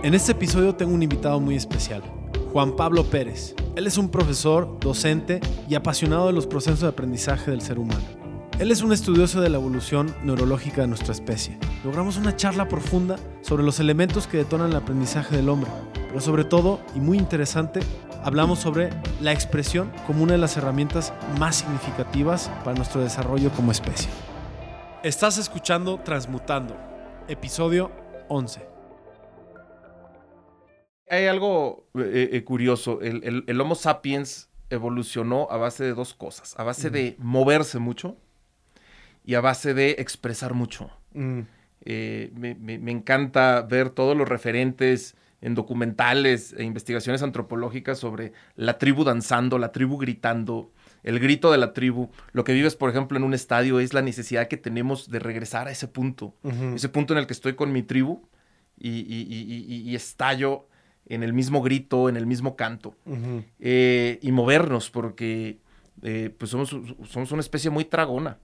En este episodio tengo un invitado muy especial, Juan Pablo Pérez. Él es un profesor, docente y apasionado de los procesos de aprendizaje del ser humano. Él es un estudioso de la evolución neurológica de nuestra especie. Logramos una charla profunda sobre los elementos que detonan el aprendizaje del hombre, pero sobre todo, y muy interesante, hablamos sobre la expresión como una de las herramientas más significativas para nuestro desarrollo como especie. Estás escuchando Transmutando, episodio 11. Hay algo eh, eh, curioso. El, el- el Homo sapiens evolucionó a base de dos cosas. A base de moverse mucho y a base de expresar mucho. Mm, Eh, me, me- me encanta ver todos los referentes en documentales e investigaciones antropológicas sobre la tribu danzando, la tribu gritando, el grito de la tribu. Lo que vives, por ejemplo, en un estadio es la necesidad que tenemos de regresar a ese punto. Ese punto en el que estoy con mi tribu y, y- y- y- y estallo en el mismo grito, en el mismo canto. Eh, y movernos, porque eh, pues somos, somos una especie muy tragona.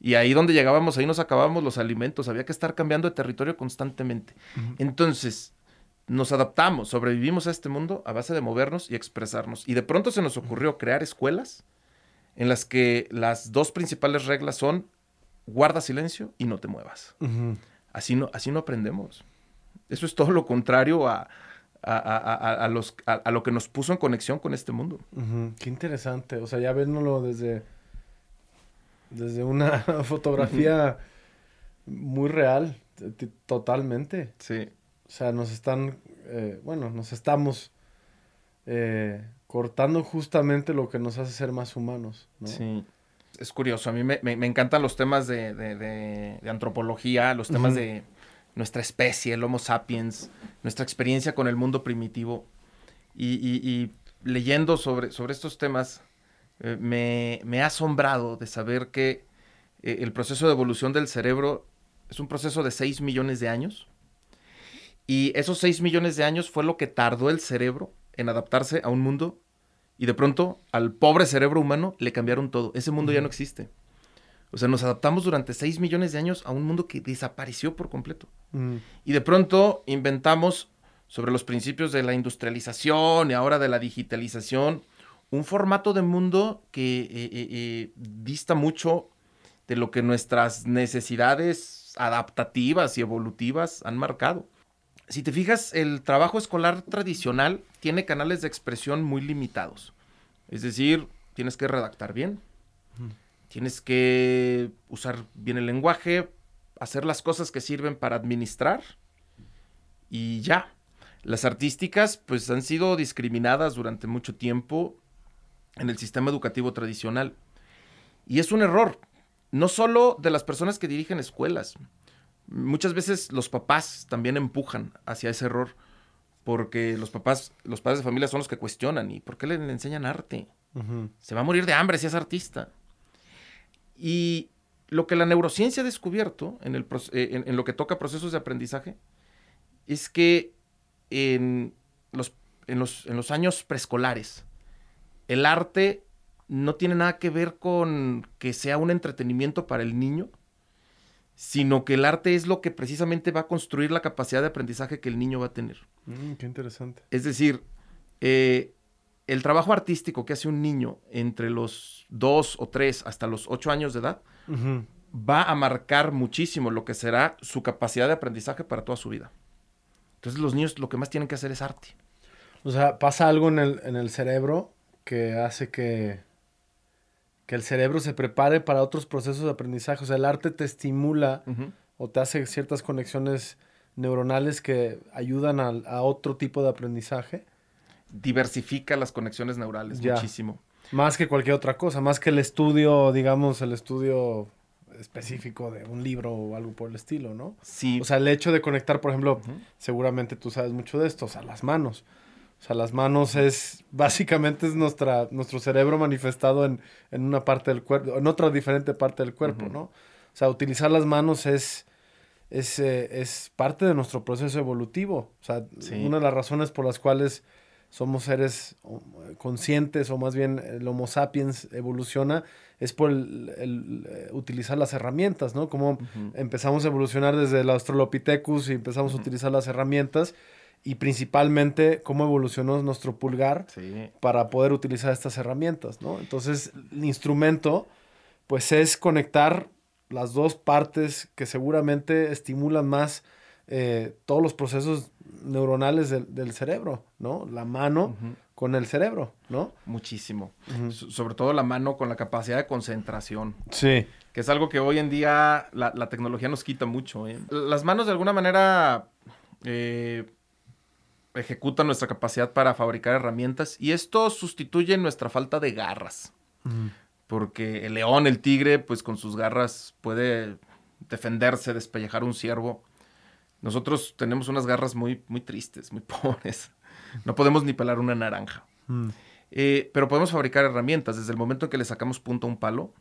Y ahí donde llegábamos, ahí nos acabábamos los alimentos. Había que estar cambiando de territorio constantemente. Entonces, nos adaptamos, sobrevivimos a este mundo a base de movernos y expresarnos. Y de pronto se nos ocurrió crear escuelas en las que las dos principales reglas son guarda silencio y no te muevas. Así no, así no aprendemos. Eso es todo lo contrario a, a, a- a- a los, a, a lo que nos puso en conexión con este mundo. Qué interesante. O sea, ya viéndolo desde, desde una fotografía muy real, totalmente. Sí. O sea, nos están, eh, bueno, nos estamos eh, cortando justamente lo que nos hace ser más humanos, ¿no? Sí. Es curioso, a mí me, me- me encantan los temas de, de- de- de antropología, los temas de nuestra especie, el Homo sapiens, nuestra experiencia con el mundo primitivo. Y, y- y leyendo sobre, sobre estos temas, eh, me, me ha asombrado de saber que eh, el proceso de evolución del cerebro es un proceso de 6 millones de años. Y esos 6 millones de años fue lo que tardó el cerebro en adaptarse a un mundo y de pronto al pobre cerebro humano le cambiaron todo. Ese mundo ya no existe. O sea, nos adaptamos durante 6 millones de años a un mundo que desapareció por completo. Mm, Y de pronto inventamos sobre los principios de la industrialización y ahora de la digitalización un formato de mundo que eh, eh, eh, dista mucho de lo que nuestras necesidades adaptativas y evolutivas han marcado. Si te fijas, el trabajo escolar tradicional tiene canales de expresión muy limitados. Es decir, tienes que redactar bien, tienes que usar bien el lenguaje, hacer las cosas que sirven para administrar y ya. Las artísticas pues han sido discriminadas durante mucho tiempo en el sistema educativo tradicional. Y es un error, no solo de las personas que dirigen escuelas. Muchas veces los papás también empujan hacia ese error porque los papás, los padres de familia son los que cuestionan y ¿por qué le enseñan arte? Se va a morir de hambre si es artista. Y lo que la neurociencia ha descubierto en, el, eh, en- en lo que toca procesos de aprendizaje es que en los, en los, en los años preescolares el arte no tiene nada que ver con que sea un entretenimiento para el niño, sino que el arte es lo que precisamente va a construir la capacidad de aprendizaje que el niño va a tener. Mm, qué interesante. Es decir, eh, el trabajo artístico que hace un niño entre los 2 o 3 hasta los 8 años de edad va a marcar muchísimo lo que será su capacidad de aprendizaje para toda su vida. Entonces los niños lo que más tienen que hacer es arte. O sea, pasa algo en el, en el cerebro que hace que, que el cerebro se prepare para otros procesos de aprendizaje. O sea, el arte te estimula o te hace ciertas conexiones neuronales que ayudan al- a, otro tipo de aprendizaje, Diversifica las conexiones neurales Ya. muchísimo. más que cualquier otra cosa, más que el estudio, digamos, el estudio específico de un libro o algo por el estilo, ¿no? Sí. O sea, el hecho de conectar, por ejemplo, seguramente tú sabes mucho de esto, o sea, las manos. O sea, las manos es, básicamente es nuestra, nuestro cerebro manifestado en, en una parte del cuerpo, en otra diferente parte del cuerpo. ¿no? O sea, utilizar las manos es, es, eh, es parte de nuestro proceso evolutivo. O sea, Sí. una de las razones por las cuales somos seres conscientes o más bien el Homo sapiens evoluciona es por el, eh, utilizar las herramientas, ¿no? Como empezamos a evolucionar desde el Australopithecus y empezamos a utilizar las herramientas y principalmente cómo evolucionó nuestro pulgar para poder utilizar estas herramientas, ¿no? Entonces, el instrumento, pues es conectar las dos partes que seguramente estimulan más eh, todos los procesos neuronales del, cerebro, ¿no? La mano con el cerebro, ¿no? Muchísimo. Sobre todo la mano con la capacidad de concentración. Sí. Que es algo que hoy en día la, tecnología nos quita mucho. ¿eh? Las manos de alguna manera eh, ejecutan nuestra capacidad para fabricar herramientas y esto sustituye nuestra falta de garras. Porque el león, el tigre, pues con sus garras puede defenderse, despellejar un ciervo. Nosotros tenemos unas garras muy, muy tristes, muy pobres. No podemos ni pelar una naranja. Mm. Eh, pero podemos fabricar herramientas. Desde el momento en que le sacamos punto a un palo,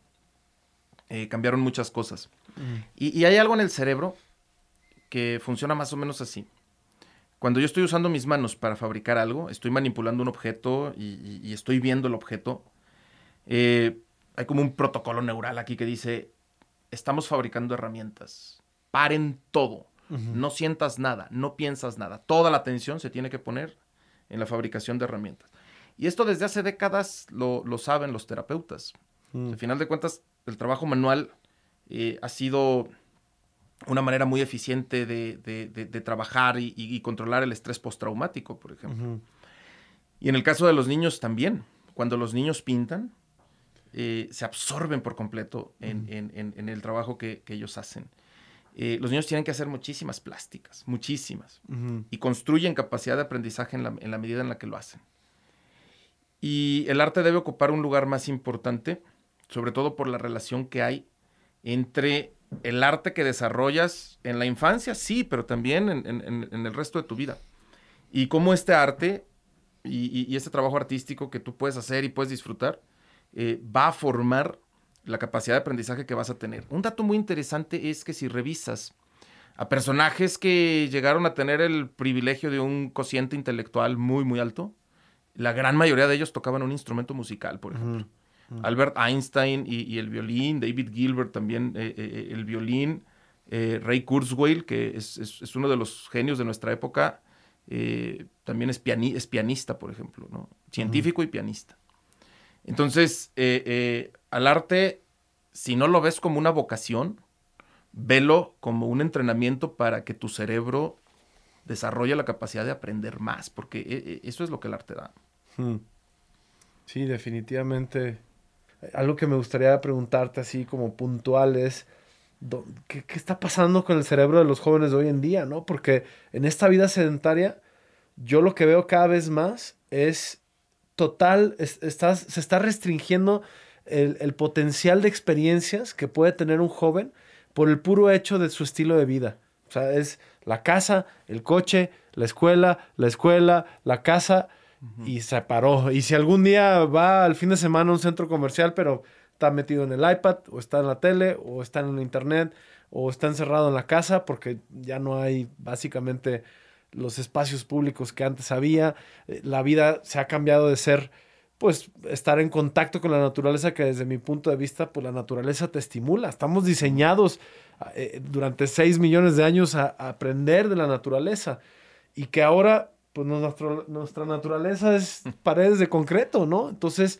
eh, cambiaron muchas cosas. Mm. Y, hay algo en el cerebro que funciona más o menos así. Cuando yo estoy usando mis manos para fabricar algo, estoy manipulando un objeto y, estoy viendo el objeto, eh, hay como un protocolo neural aquí que dice, estamos fabricando herramientas. Paren todo. No sientas nada, no piensas nada. Toda la atención se tiene que poner en la fabricación de herramientas. Y esto desde hace décadas lo, saben los terapeutas. Mm. Al final de cuentas, el trabajo manual eh, ha sido una manera muy eficiente de, trabajar y, controlar el estrés postraumático, por ejemplo. Y en el caso de los niños también. Cuando los niños pintan, eh, se absorben por completo en, el trabajo que, ellos hacen. Eh, los niños tienen que hacer muchísimas plásticas, muchísimas, y construyen capacidad de aprendizaje en la, medida en la que lo hacen. Y el arte debe ocupar un lugar más importante, sobre todo por la relación que hay entre el arte que desarrollas en la infancia, sí, pero también en, el resto de tu vida. Y cómo este arte y, este trabajo artístico que tú puedes hacer y puedes disfrutar eh, va a formar la capacidad de aprendizaje que vas a tener. Un dato muy interesante es que si revisas a personajes que llegaron a tener el privilegio de un cociente intelectual muy, muy alto, la gran mayoría de ellos tocaban un instrumento musical, por ejemplo. Albert Einstein y, el violín, David Gilbert también eh, eh, eh, el violín, Ray Kurzweil, que es, uno de los genios de nuestra época, también es, pianista, por ejemplo, ¿no? científico y pianista. Entonces, al arte, si no lo ves como una vocación, velo como un entrenamiento para que tu cerebro desarrolle la capacidad de aprender más, porque eso es lo que el arte da. Sí, definitivamente. Algo que me gustaría preguntarte así como puntual es, ¿qué, está pasando con el cerebro de los jóvenes de hoy en día? ¿no? Porque en esta vida sedentaria, yo lo que veo cada vez más es total, se está restringiendo el, potencial de experiencias que puede tener un joven por el puro hecho de su estilo de vida. O sea, es la casa, el coche, la escuela, la escuela, la casa y se paró. Y si algún día va al fin de semana a un centro comercial, pero está metido en el iPad o está en la tele o está en el internet o está encerrado en la casa porque ya no hay básicamente los espacios públicos que antes había. Eh, la vida se ha cambiado de ser pues estar en contacto con la naturaleza que desde mi punto de vista, pues la naturaleza te estimula. Estamos diseñados eh, durante 6 millones de años a, aprender de la naturaleza y que ahora, pues nuestra naturaleza es paredes de concreto, ¿no? Entonces,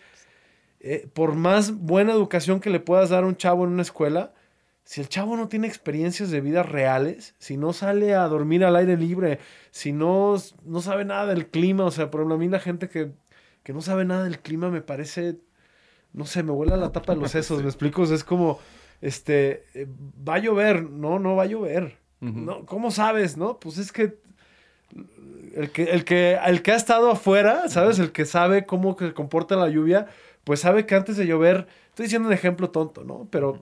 eh, por más buena educación que le puedas dar a un chavo en una escuela, si el chavo no tiene experiencias de vida reales, si no sale a dormir al aire libre, si no, no sabe nada del clima, o sea, por ejemplo, a mí la gente que que no sabe nada del clima, me parece, no sé, me vuela la tapa de los sesos, me explico, es como, este, eh, va a llover, no, no va a llover, no, ¿cómo sabes, no? Pues es que el que, el que, el que ha estado afuera, ¿sabes? El que sabe cómo se comporta la lluvia, pues sabe que antes de llover, estoy diciendo un ejemplo tonto, ¿no? Pero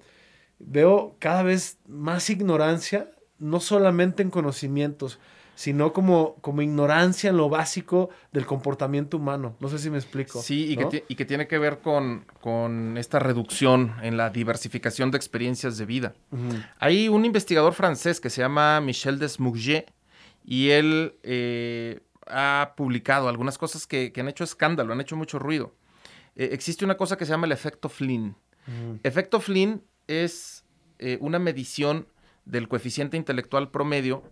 veo cada vez más ignorancia, no solamente en conocimientos, sino como, como ignorancia en lo básico del comportamiento humano. No sé si me explico. Sí, y, que, tiene que ver con, esta reducción en la diversificación de experiencias de vida. Hay un investigador francés que se llama Michel Desmouget y él, eh, ha publicado algunas cosas que, han hecho escándalo, han hecho mucho ruido. Eh, existe una cosa que se llama el efecto Flynn. Efecto Flynn es eh, una medición del coeficiente intelectual promedio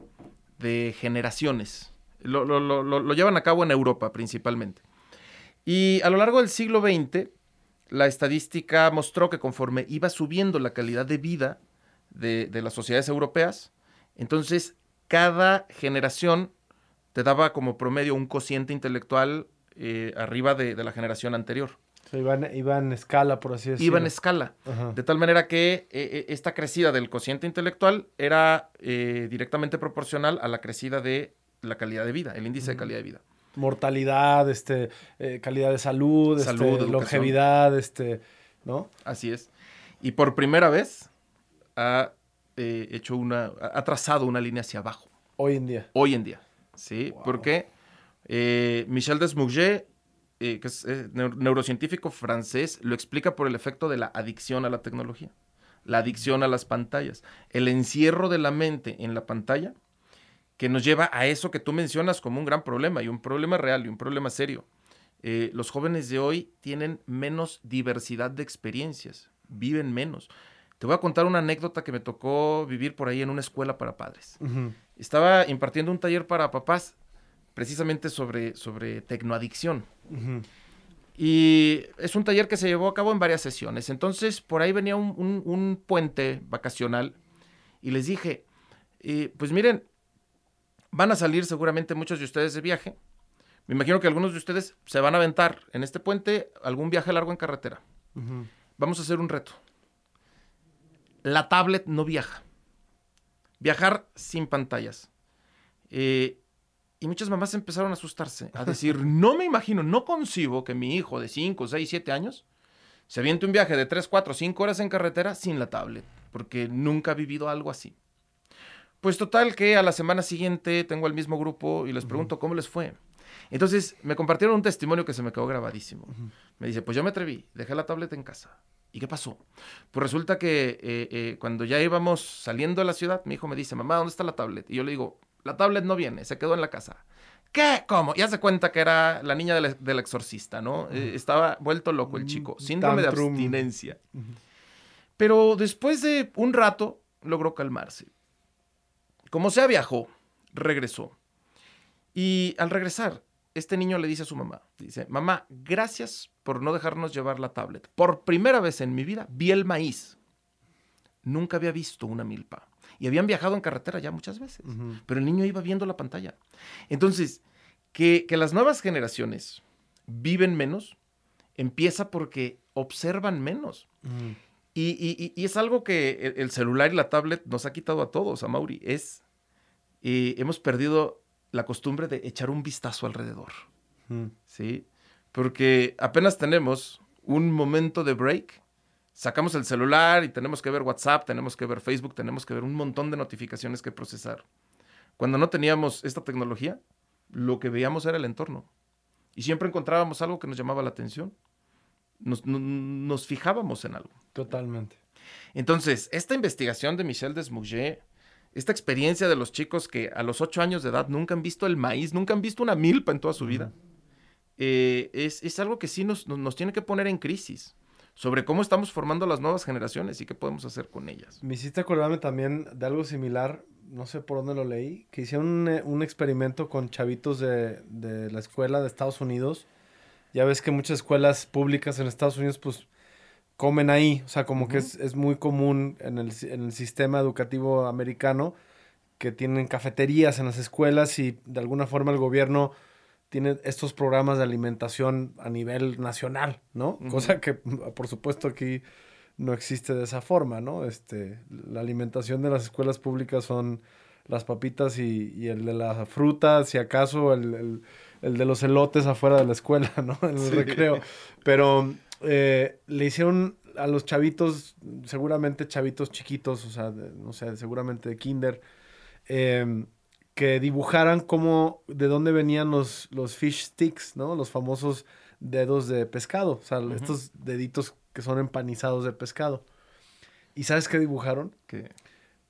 de generaciones. Lo, lo, llevan a cabo en Europa principalmente. Y a lo largo del siglo XX, la estadística mostró que conforme iba subiendo la calidad de vida de, las sociedades europeas, entonces cada generación te daba como promedio un cociente intelectual eh, arriba de, la generación anterior. iba, en, escala, por así decirlo. Iba en escala. De tal manera que eh, eh, esta crecida del cociente intelectual era directamente proporcional a la crecida de la calidad de vida, el índice de calidad de vida. Mortalidad, este, calidad de salud, este, longevidad, este, ¿no? Así es. Y por primera vez ha hecho una, ha trazado una línea hacia abajo. Hoy en día. Hoy en día. ¿sí? Porque eh, Michel Desmouget, eh, que es eh, neurocientífico francés, lo explica por el efecto de la adicción a la tecnología, la adicción a las pantallas, el encierro de la mente en la pantalla que nos lleva a eso que tú mencionas como un gran problema y un problema real y un problema serio. los jóvenes de hoy tienen menos diversidad de experiencias, viven menos. Te voy a contar una anécdota que me tocó vivir por ahí en una escuela para padres estaba impartiendo un taller para papás precisamente sobre, sobre tecnoadicción. Y es un taller que se llevó a cabo en varias sesiones. Entonces, por ahí venía un, puente vacacional y les dije, eh, pues miren, van a salir seguramente muchos de ustedes de viaje. Me imagino que algunos de ustedes se van a aventar en este puente algún viaje largo en carretera. Vamos a hacer un reto. La tablet no viaja. Viajar sin pantallas. Eh, y muchas mamás empezaron a asustarse, a decir, no me imagino, no concibo que mi hijo de 5, 6, 7 años se aviente un viaje de 3, 4, 5 horas en carretera sin la tablet, porque nunca ha vivido algo así. Pues total que a la semana siguiente tengo el mismo grupo y les pregunto cómo les fue. Entonces me compartieron un testimonio que se me quedó grabadísimo. Me dice, pues yo me atreví, dejé la tablet en casa. ¿Y qué pasó? Pues resulta que eh, eh, cuando ya íbamos saliendo de la ciudad, mi hijo me dice, mamá, ¿dónde está la tablet? Y yo le digo, la tablet no viene, se quedó en la casa. ¿Qué? ¿Cómo? Ya se cuenta que era la niña del, exorcista, ¿no? Eh, estaba vuelto loco el chico, síndrome de abstinencia. Pero después de un rato logró calmarse. Como sea, viajó, regresó. Y al regresar, este niño le dice a su mamá, dice, mamá, gracias por no dejarnos llevar la tablet. Por primera vez en mi vida vi el maíz. Nunca había visto una milpa. Y habían viajado en carretera ya muchas veces, pero el niño iba viendo la pantalla. Entonces, que, las nuevas generaciones viven menos, empieza porque observan menos. y, es algo que el, celular y la tablet nos ha quitado a todos, a Mauri. Es, eh, hemos perdido la costumbre de echar un vistazo alrededor. ¿Sí? Porque apenas tenemos un momento de break, sacamos el celular y tenemos que ver WhatsApp, tenemos que ver Facebook, tenemos que ver un montón de notificaciones que procesar. Cuando no teníamos esta tecnología, lo que veíamos era el entorno. Y siempre encontrábamos algo que nos llamaba la atención. Nos, nos fijábamos en algo. Totalmente. Entonces, esta investigación de Michel Desmouget esta experiencia de los chicos que a los ocho años de edad nunca han visto el maíz, nunca han visto una milpa en toda su vida, eh, es, algo que sí nos, tiene que poner en crisis sobre cómo estamos formando las nuevas generaciones y qué podemos hacer con ellas. Me hiciste acordarme también de algo similar, no sé por dónde lo leí, que hicieron un, un experimento con chavitos de, de, la escuela de Estados Unidos. Ya ves que muchas escuelas públicas en Estados Unidos, pues comen ahí. O sea, como que es, muy común en el, en el, sistema educativo americano que tienen cafeterías en las escuelas y de alguna forma el gobierno tiene estos programas de alimentación a nivel nacional, ¿no? Cosa que por supuesto aquí no existe de esa forma, ¿no? Este, la alimentación de las escuelas públicas son las papitas y, el de las frutas, si acaso el, de los elotes afuera de la escuela, ¿no? En el recreo. Pero eh, le hicieron a los chavitos, seguramente chavitos chiquitos, o sea, no sé, seguramente de kinder, em, que dibujaran cómo, de dónde venían los, los fish sticks, ¿no? Los famosos dedos de pescado, o sea, estos deditos que son empanizados de pescado. ¿Y sabes qué dibujaron? Que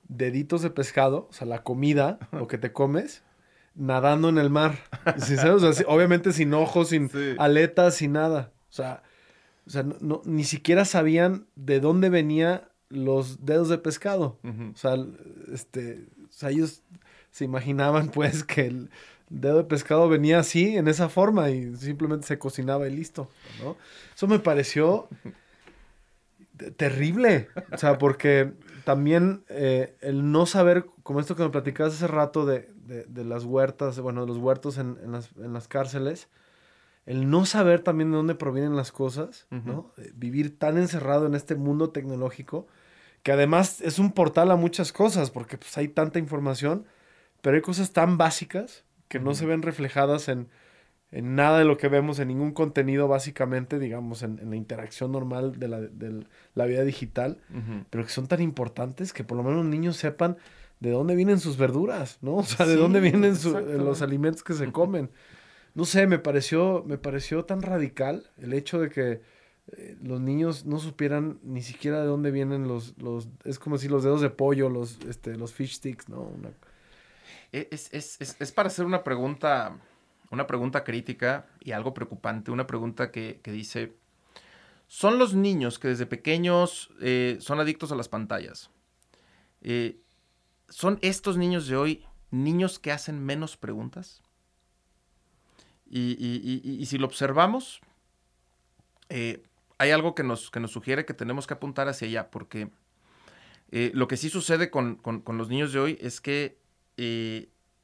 deditos de pescado, o sea, la comida, lo que te comes, nadando en el mar. obviamente sin ojos, sin aletas, sin nada. O sea, o sea no, ni siquiera sabían de dónde venía los dedos de pescado. O sea, este, o sea, ellos se imaginaban pues que el dedo de pescado venía así, en esa forma, y simplemente se cocinaba y listo, ¿no? Eso me pareció terrible. O sea, porque también eh, el no saber, como esto que me platicabas hace rato de, de, las huertas, bueno, de los huertos en, en, las, en, las, cárceles, el no saber también de dónde provienen las cosas, ¿no? Eh, vivir tan encerrado en este mundo tecnológico, que además es un portal a muchas cosas, porque pues hay tanta información, pero hay cosas tan básicas que no se ven reflejadas en, en nada de lo que vemos, en ningún contenido básicamente, digamos, en, la interacción normal de la, de la vida digital, pero que son tan importantes que por lo menos los niños sepan de dónde vienen sus verduras, ¿no? O sea, de dónde vienen los alimentos que se comen. No sé, me pareció, me pareció tan radical el hecho de que eh, los niños no supieran ni siquiera de dónde vienen los, los es como si los dedos de pollo, los, este, los fish sticks, ¿no? E, es, es, es, es para hacer una pregunta una pregunta crítica y algo preocupante, una pregunta que, dice, ¿son los niños que desde pequeños eh, son adictos a las pantallas? Eh, ¿Son estos niños de hoy niños que hacen menos preguntas? Y, si lo observamos, eh, hay algo que nos, que nos sugiere que tenemos que apuntar hacia allá, porque lo que sí sucede con, con, los niños de hoy es que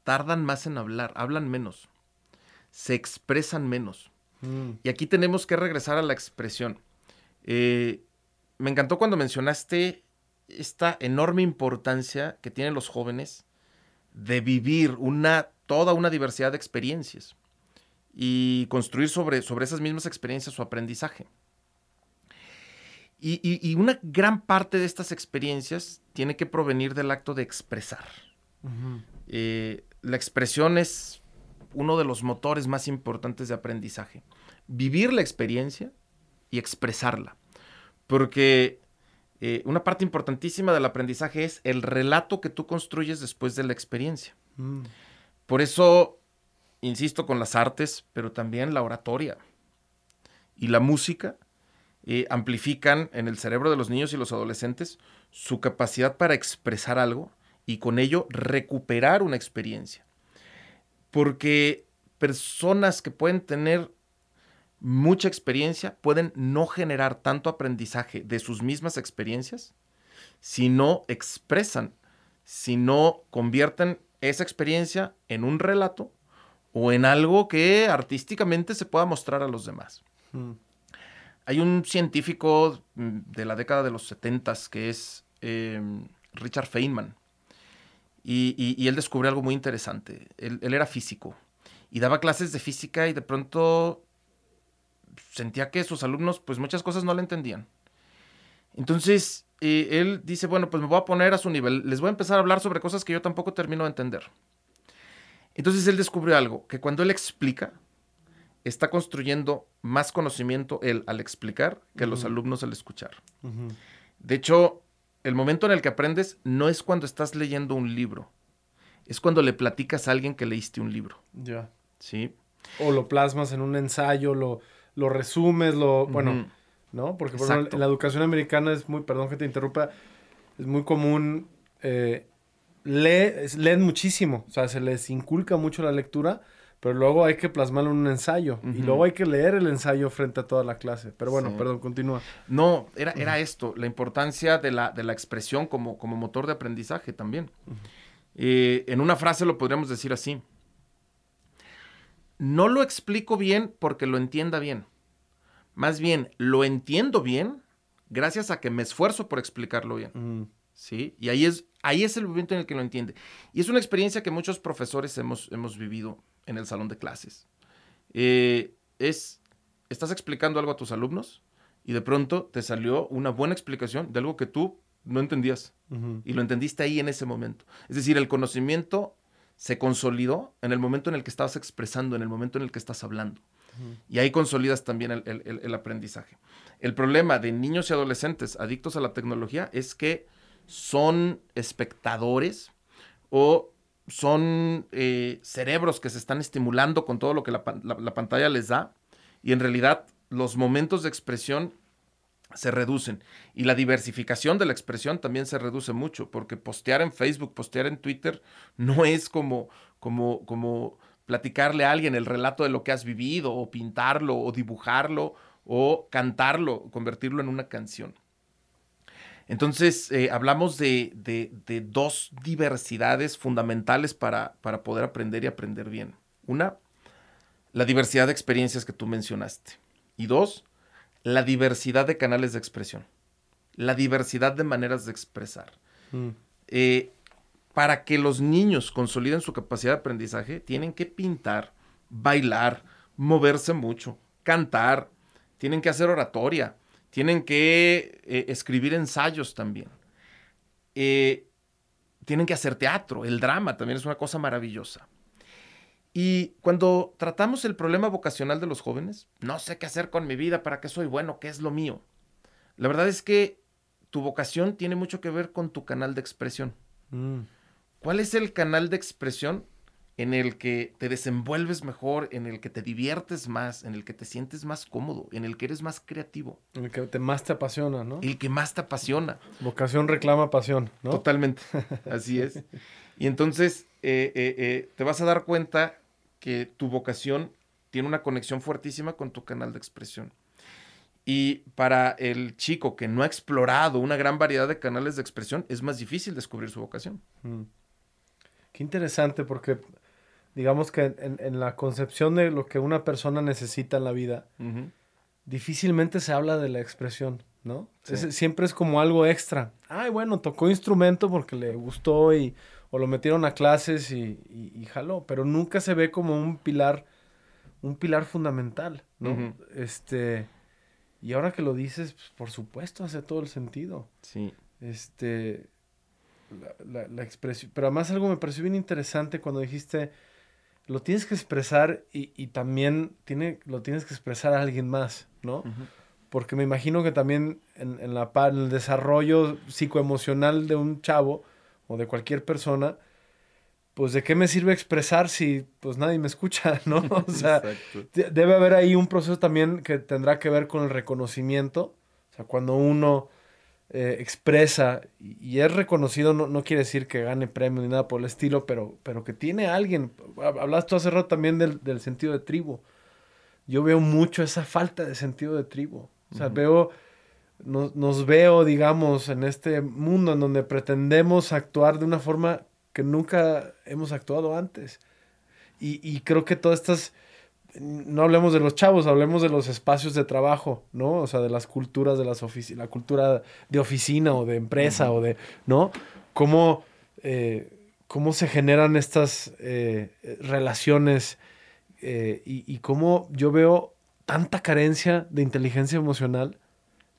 tardan más en hablar, hablan menos se expresan menos. Mm. Y aquí tenemos que regresar a la expresión. Eh, me encantó cuando mencionaste esta enorme importancia que tienen los jóvenes de vivir una, toda una diversidad de experiencias y construir sobre, sobre esas mismas experiencias su aprendizaje. Y, una gran parte de estas experiencias tiene que provenir del acto de expresar. Eh, la expresión es uno de los motores más importantes de aprendizaje. Vivir la experiencia y expresarla. Porque eh, una parte importantísima del aprendizaje es el relato que tú construyes después de la experiencia. Mm. Por eso, insisto con las artes, pero también la oratoria y la música eh, amplifican en el cerebro de los niños y los adolescentes su capacidad para expresar algo y con ello recuperar una experiencia. Porque personas que pueden tener mucha experiencia pueden no generar tanto aprendizaje de sus mismas experiencias si no expresan, si no convierten esa experiencia en un relato o en algo que artísticamente se pueda mostrar a los demás. Hmm. Hay un científico mm, de la década de los 70 que es em, Richard Feynman. Y, él descubrió algo muy interesante. Él, era físico y daba clases de física y de pronto sentía que sus alumnos pues muchas cosas no le entendían. Entonces eh, él dice, bueno, pues me voy a poner a su nivel, les voy a empezar a hablar sobre cosas que yo tampoco termino de entender. Entonces él descubrió algo, que cuando él explica, está construyendo más conocimiento él al explicar que los alumnos al escuchar. De hecho, el momento en el que aprendes no es cuando estás leyendo un libro, es cuando le platicas a alguien que leíste un libro. Ya. Sí. O lo plasmas en un ensayo, lo, lo resumes, lo. Bueno, ¿no? Porque por ejemplo, en la educación americana es muy, perdón que te interrumpa, es muy común. Eh, leen muchísimo, o sea, se les inculca mucho la lectura pero luego hay que plasmarlo en un ensayo y luego hay que leer el ensayo frente a toda la clase. Pero bueno, perdón, continúa. No, era, era esto, la importancia de la, de la expresión como, como motor de aprendizaje también. Eh, en una frase lo podríamos decir así. No lo explico bien porque lo entienda bien. Más bien, lo entiendo bien gracias a que me esfuerzo por explicarlo bien. ¿Sí? Y ahí es, ahí es el momento en el que lo entiende. Y es una experiencia que muchos profesores hemos, hemos vivido en el salón de clases. Eh, es, estás explicando algo a tus alumnos y de pronto te salió una buena explicación de algo que tú no entendías y lo entendiste ahí en ese momento. Es decir, el conocimiento se consolidó en el momento en el que estabas expresando, en el momento en el que estás hablando. Y ahí consolidas también el, el, aprendizaje. El problema de niños y adolescentes adictos a la tecnología es que son espectadores o son eh, cerebros que se están estimulando con todo lo que la, la, pantalla les da y en realidad los momentos de expresión se reducen y la diversificación de la expresión también se reduce mucho porque postear en Facebook, postear en Twitter no es como como como platicarle a alguien el relato de lo que has vivido o pintarlo o dibujarlo o cantarlo, convertirlo en una canción. Entonces, eh, hablamos de, dos diversidades fundamentales para, para, poder aprender y aprender bien. Una, la diversidad de experiencias que tú mencionaste. Y dos, la diversidad de canales de expresión. La diversidad de maneras de expresar. Mm. Eh, para que los niños consoliden su capacidad de aprendizaje, tienen que pintar, bailar, moverse mucho, cantar, tienen que hacer oratoria, tienen que eh, escribir ensayos también. Eh, tienen que hacer teatro, el drama también es una cosa maravillosa. Y cuando tratamos el problema vocacional de los jóvenes, no sé qué hacer con mi vida, para qué soy bueno, qué es lo mío. La verdad es que tu vocación tiene mucho que ver con tu canal de expresión. Mm. ¿Cuál es el canal de expresión en el que te desenvuelves mejor, en el que te diviertes más, en el que te sientes más cómodo, en el que eres más creativo. En el que te más te apasiona, ¿no? El que más te apasiona. Vocación reclama pasión, ¿no? Totalmente, así es. Y entonces eh, eh, eh, te vas a dar cuenta que tu vocación tiene una conexión fuertísima con tu canal de expresión. Y para el chico que no ha explorado una gran variedad de canales de expresión, es más difícil descubrir su vocación. Mm. Qué interesante, porque digamos que en, la concepción de lo que una persona necesita en la vida, difícilmente se habla de la expresión, ¿no? siempre es como algo extra. Ay, bueno, tocó instrumento porque le gustó y, o lo metieron a clases y, y, jaló, pero nunca se ve como un pilar, un pilar fundamental, ¿no? Este, y ahora que lo dices, pues, por supuesto, hace todo el sentido. Sí. Este, la, la expresión, pero además algo me pareció bien interesante cuando dijiste, lo tienes que expresar y, también tiene, lo tienes que expresar a alguien más, ¿no? Porque me imagino que también en, la, en el desarrollo psicoemocional de un chavo o de cualquier persona, pues de qué me sirve expresar si pues nadie me escucha, ¿no? O sea, debe haber ahí un proceso también que tendrá que ver con el reconocimiento. O sea, cuando uno eh, expresa y, es reconocido, no, no, quiere decir que gane premio ni nada por el estilo, pero, pero que tiene alguien. Hablas tú hace rato también del, del, sentido de tribu. Yo veo mucho esa falta de sentido de tribu. O sea, veo, nos, nos, veo, digamos, en este mundo en donde pretendemos actuar de una forma que nunca hemos actuado antes. Y, y creo que todas estas no hablemos de los chavos, hablemos de los espacios de trabajo, ¿no? O sea, de las culturas de las oficinas, la cultura de oficina o de empresa o de, ¿no? Cómo, eh, cómo se generan estas eh, relaciones eh, y, cómo yo veo tanta carencia de inteligencia emocional,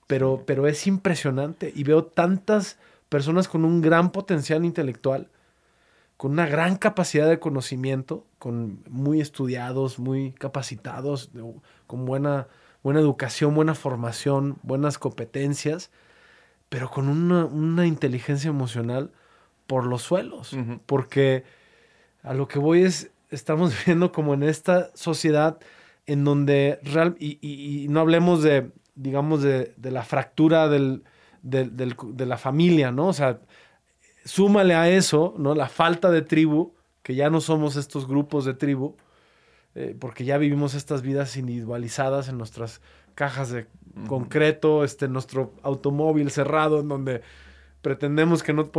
pero, pero es impresionante y veo tantas personas con un gran potencial intelectual con una gran capacidad de conocimiento, con muy estudiados, muy capacitados, con buena, buena educación, buena formación, buenas competencias, pero con una, inteligencia emocional por los suelos, porque a lo que voy es, estamos viendo como en esta sociedad en donde real, y, no hablemos de, digamos, de, la fractura del, de la familia, ¿no? O sea, súmale a eso, ¿no? La falta de tribu, que ya no somos estos grupos de tribu, eh, porque ya vivimos estas vidas individualizadas en nuestras cajas de concreto, este, nuestro automóvil cerrado, en donde pretendemos que no,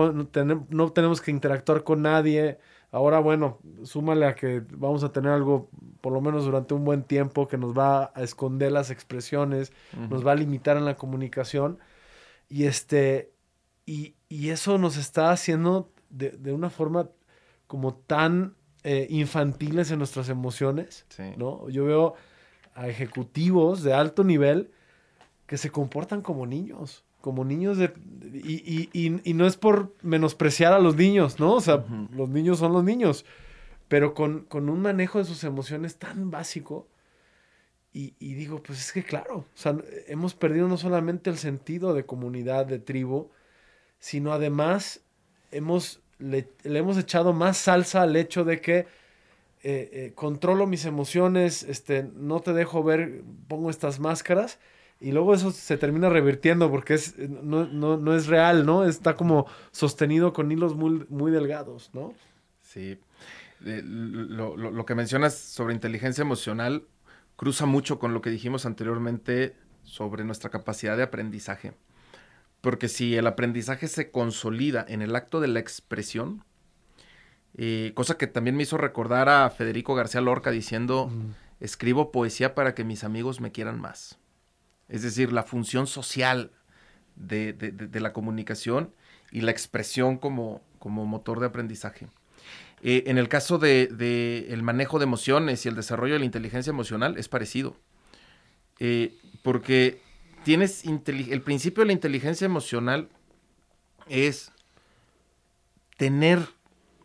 no, tenemos que interactuar con nadie. Ahora, bueno, súmale a que vamos a tener algo, por lo menos durante un buen tiempo, que nos va a esconder las expresiones, nos va a limitar en la comunicación. Y este, y, eso nos está haciendo de, una forma como tan eh, infantiles en nuestras emociones, ¿no? Yo veo a ejecutivos de alto nivel que se comportan como niños, como niños de... Y, no es por menospreciar a los niños, ¿no? O sea, los niños son los niños, pero con, con, un manejo de sus emociones tan básico. Y, digo, pues es que claro, o sea, hemos perdido no solamente el sentido de comunidad, de tribu, sino además hemos le, hemos echado más salsa al hecho de que eh, eh, controlo mis emociones, este, no te dejo ver, pongo estas máscaras. Y luego eso se termina revirtiendo porque es, no, es real, ¿no? Está como sostenido con hilos muy, muy delgados, ¿no? Sí. lo, lo, que mencionas sobre inteligencia emocional cruza mucho con lo que dijimos anteriormente sobre nuestra capacidad de aprendizaje. Porque si el aprendizaje se consolida en el acto de la expresión, eh, cosa que también me hizo recordar a Federico García Lorca diciendo, escribo poesía para que mis amigos me quieran más. Es decir, la función social de, la comunicación y la expresión como, como motor de aprendizaje. Eh, en el caso del de, el manejo de emociones y el desarrollo de la inteligencia emocional es parecido. Eh, porque tienes el principio de la inteligencia emocional es tener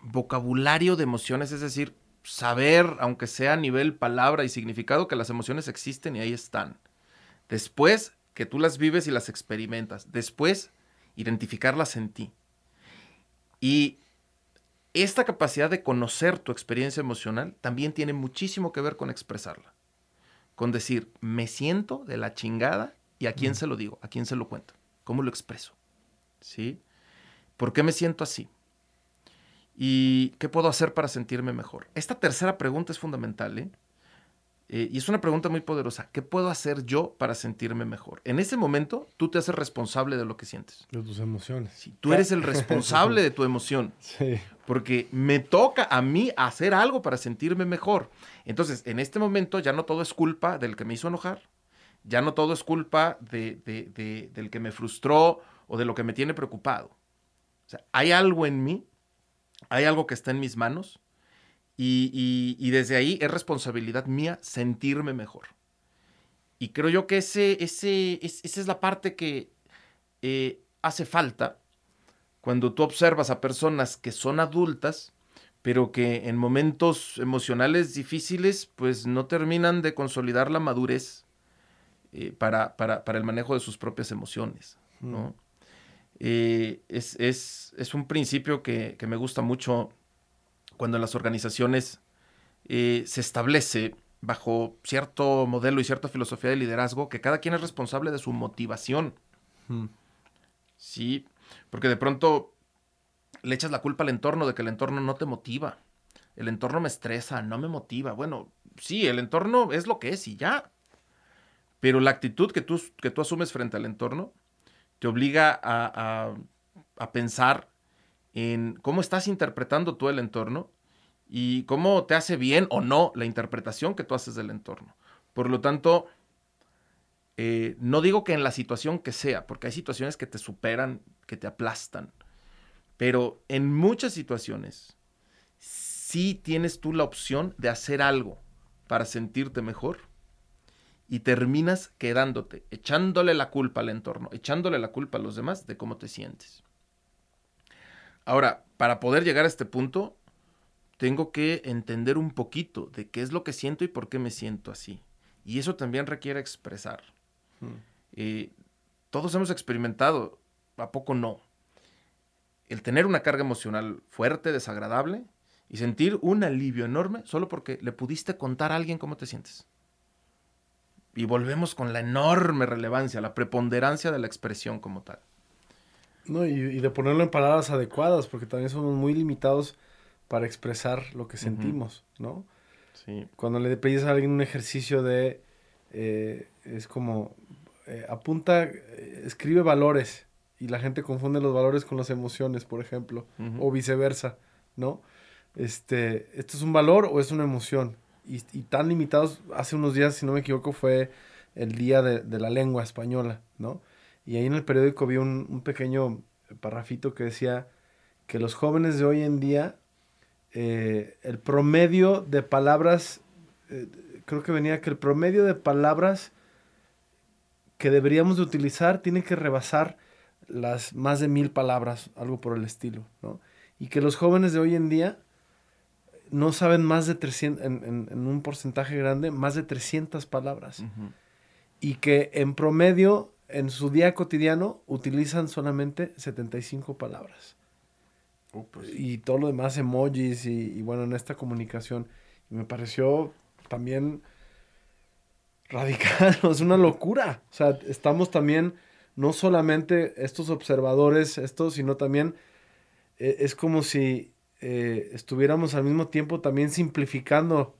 vocabulario de emociones, es decir, saber, aunque sea a nivel palabra y significado, que las emociones existen y ahí están. Después, que tú las vives y las experimentas. Después, identificarlas en ti. Y esta capacidad de conocer tu experiencia emocional también tiene muchísimo que ver con expresarla. Con decir, me siento de la chingada ¿Y a quién se lo digo? ¿A quién se lo cuento? ¿Cómo lo expreso? ¿Sí? ¿Por qué me siento así? ¿Y qué puedo hacer para sentirme mejor? Esta tercera pregunta es fundamental, ¿eh? Eh, y es una pregunta muy poderosa. ¿Qué puedo hacer yo para sentirme mejor? En ese momento, tú te haces responsable de lo que sientes. De tus emociones. Sí, tú eres el responsable de tu emoción. Sí. Porque me toca a mí hacer algo para sentirme mejor. Entonces, en este momento ya no todo es culpa del que me hizo enojar, ya no todo es culpa de, del que me frustró o de lo que me tiene preocupado. Hay algo en mí, hay algo que está en mis manos y, desde ahí es responsabilidad mía sentirme mejor. Y creo yo que ese, ese, esa es la parte que eh, hace falta cuando tú observas a personas que son adultas, pero que en momentos emocionales difíciles, pues no terminan de consolidar la madurez eh, para, el manejo de sus propias emociones. ¿no? Eh, es, un principio que, me gusta mucho cuando en las organizaciones eh, se establece bajo cierto modelo y cierta filosofía de liderazgo que cada quien es responsable de su motivación. Sí, porque de pronto le echas la culpa al entorno de que el entorno no te motiva. El entorno me estresa, no me motiva. Bueno, sí, el entorno es lo que es y ya. Pero la actitud que tú, que tú asumes frente al entorno te obliga a, pensar en cómo estás interpretando tú el entorno y cómo te hace bien o no la interpretación que tú haces del entorno. Por lo tanto, eh, no digo que en la situación que sea, porque hay situaciones que te superan, que te aplastan, pero en muchas situaciones sí tienes tú la opción de hacer algo para sentirte mejor y terminas quedándote, echándole la culpa al entorno, echándole la culpa a los demás de cómo te sientes. Ahora, para poder llegar a este punto, tengo que entender un poquito de qué es lo que siento y por qué me siento así. Y eso también requiere expresar. Hmm. Eh, todos hemos experimentado, ¿a poco no? El tener una carga emocional fuerte, desagradable, y sentir un alivio enorme solo porque le pudiste contar a alguien cómo te sientes. Y volvemos con la enorme relevancia, la preponderancia de la expresión como tal. No, y, de ponerlo en palabras adecuadas, porque también somos muy limitados para expresar lo que sentimos, ¿no? Sí. Cuando le pides a alguien un ejercicio de, eh, es como, eh, apunta, eh, escribe valores, y la gente confunde los valores con las emociones, por ejemplo, o viceversa, ¿no? Este, ¿esto es un valor o es una emoción? Y, tan limitados, hace unos días, si no me equivoco, fue el Día de, la Lengua Española, ¿no? Y ahí en el periódico vi un, pequeño parrafito que decía que los jóvenes de hoy en día, eh, el promedio de palabras, eh, creo que venía que el promedio de palabras que deberíamos de utilizar tiene que rebasar las más de mil palabras, algo por el estilo, ¿no? Y que los jóvenes de hoy en día no saben más de 300, en, un porcentaje grande, más de 300 palabras. Y que en promedio, en su día cotidiano, utilizan solamente 75 palabras. Oh, pues. y todo lo demás, emojis y, y bueno, en esta comunicación. Y me pareció también radical, es una locura. O sea, estamos también, no solamente estos observadores, esto, sino también eh, es como si eh, estuviéramos al mismo tiempo también simplificando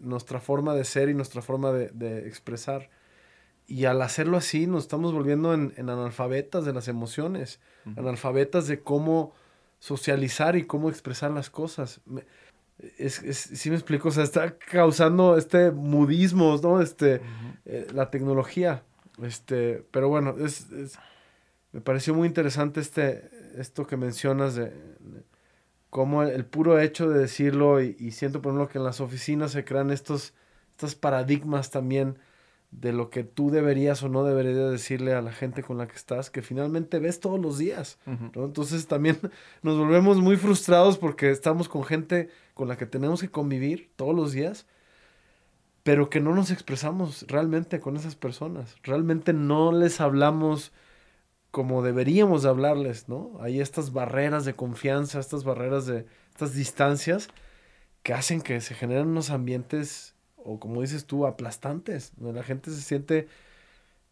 nuestra forma de ser y nuestra forma de, de expresar. Y al hacerlo así nos estamos volviendo en, en analfabetas de las emociones, Ujú. analfabetas de cómo socializar y cómo expresar las cosas. Me- es, es, sí me explico, o sea, está causando este mudismo, ¿no? Este, eh, la tecnología. Este, pero bueno, es, es- me pareció muy interesante este, esto que mencionas de, de cómo el, el puro hecho de decirlo y, y siento por ejemplo que en las oficinas se crean estos, estos paradigmas también de lo que tú deberías o no deberías decirle a la gente con la que estás, que finalmente ves todos los días. ¿no? Entonces también nos volvemos muy frustrados porque estamos con gente con la que tenemos que convivir todos los días, pero que no nos expresamos realmente con esas personas. Realmente no les hablamos como deberíamos de hablarles, ¿no? Hay estas barreras de confianza, estas barreras de estas distancias que hacen que se generen unos ambientes, o como dices tú, aplastantes, donde la gente se siente,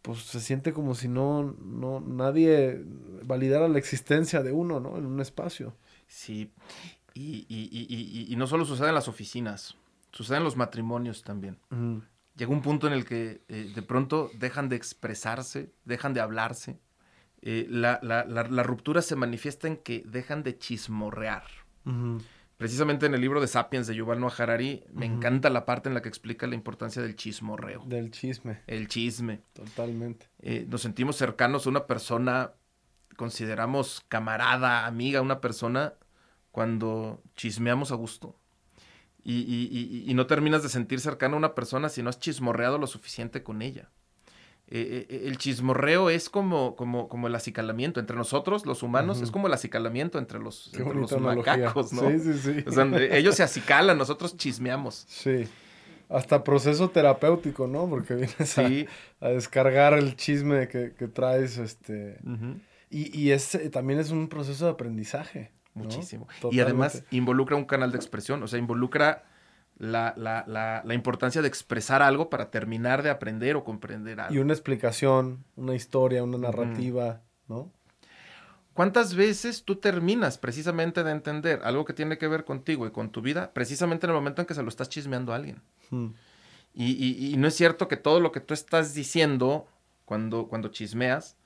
pues se siente como si no, no nadie validara la existencia de uno, ¿no? En un espacio. Sí, y, y- y- y- y no solo sucede en las oficinas, sucede en los matrimonios también. Llega un punto en el que eh, de pronto dejan de expresarse, dejan de hablarse. Eh, la, la- la- la ruptura se manifiesta en que dejan de chismorrear. Precisamente en el libro de Sapiens de Yuval Noah Harari, me encanta la parte en la que explica la importancia del chismorreo, Del chisme, el chisme. totalmente. Eh, nos sentimos cercanos a una persona, consideramos camarada, amiga, una persona, cuando chismeamos a gusto. Y, y- y- y no terminas de sentir cercano a una persona si no has chismorreado lo suficiente con ella. Eh, eh, el chismorreo es como, como, como el acicalamiento entre nosotros, los humanos, es como el acicalamiento entre los, entre los macacos, ¿no? Sí, sí, sí. O sea, ellos se acicalan, nosotros chismeamos. Sí. Hasta proceso terapéutico, ¿no? Porque vienes a, Sí. a descargar el chisme que, que traes, este... Y, y es, eh, también es un proceso de aprendizaje. ¿no? Muchísimo. Y además involucra un canal de expresión, o sea, involucra la, la- la- la importancia de expresar algo para terminar de aprender o comprender algo. Y una explicación, una historia, una narrativa, ¿no? ¿Cuántas veces tú terminas precisamente de entender algo que tiene que ver contigo y con tu vida, precisamente en el momento en que se lo estás chismeando a alguien? Mm. Y, y- y no es cierto que todo lo que tú estás diciendo cuando, cuando chismeas,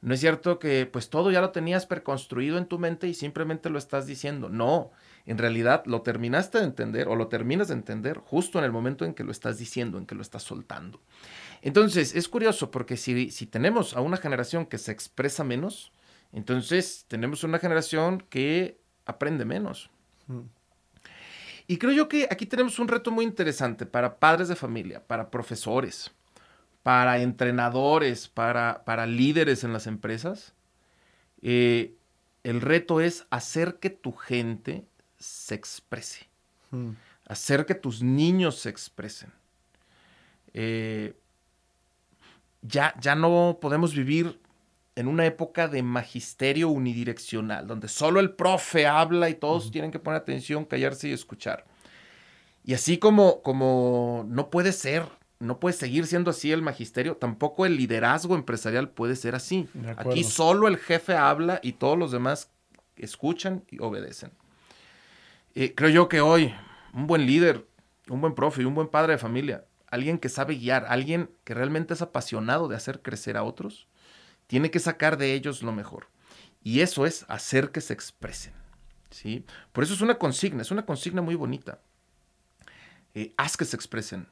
no es cierto que pues todo ya lo tenías preconstruido en tu mente y simplemente lo estás diciendo. No, en realidad lo terminaste de entender o lo terminas de entender justo en el momento en que lo estás diciendo, en que lo estás soltando. Entonces, es curioso porque si, si tenemos a una generación que se expresa menos, entonces tenemos una generación que aprende menos. Mm. Y creo yo que aquí tenemos un reto muy interesante para padres de familia, para profesores, para entrenadores, para, para líderes en las empresas. Eh, el reto es hacer que tu gente se exprese, Mm. hacer que tus niños se expresen. Eh, ya, ya no podemos vivir en una época de magisterio unidireccional, donde solo el profe habla y todos tienen que poner atención, callarse y escuchar. Y así como, como no puede ser, no puede seguir siendo así el magisterio, tampoco el liderazgo empresarial puede ser así. Aquí solo el jefe habla y todos los demás escuchan y obedecen. Creo yo que hoy un buen líder, un buen profe y un buen padre de familia, alguien que sabe guiar, alguien que realmente es apasionado de hacer crecer a otros, tiene que sacar de ellos lo mejor. Y eso es hacer que se expresen. ¿sí? Por eso es una consigna, es una consigna muy bonita. Eh, haz que se expresen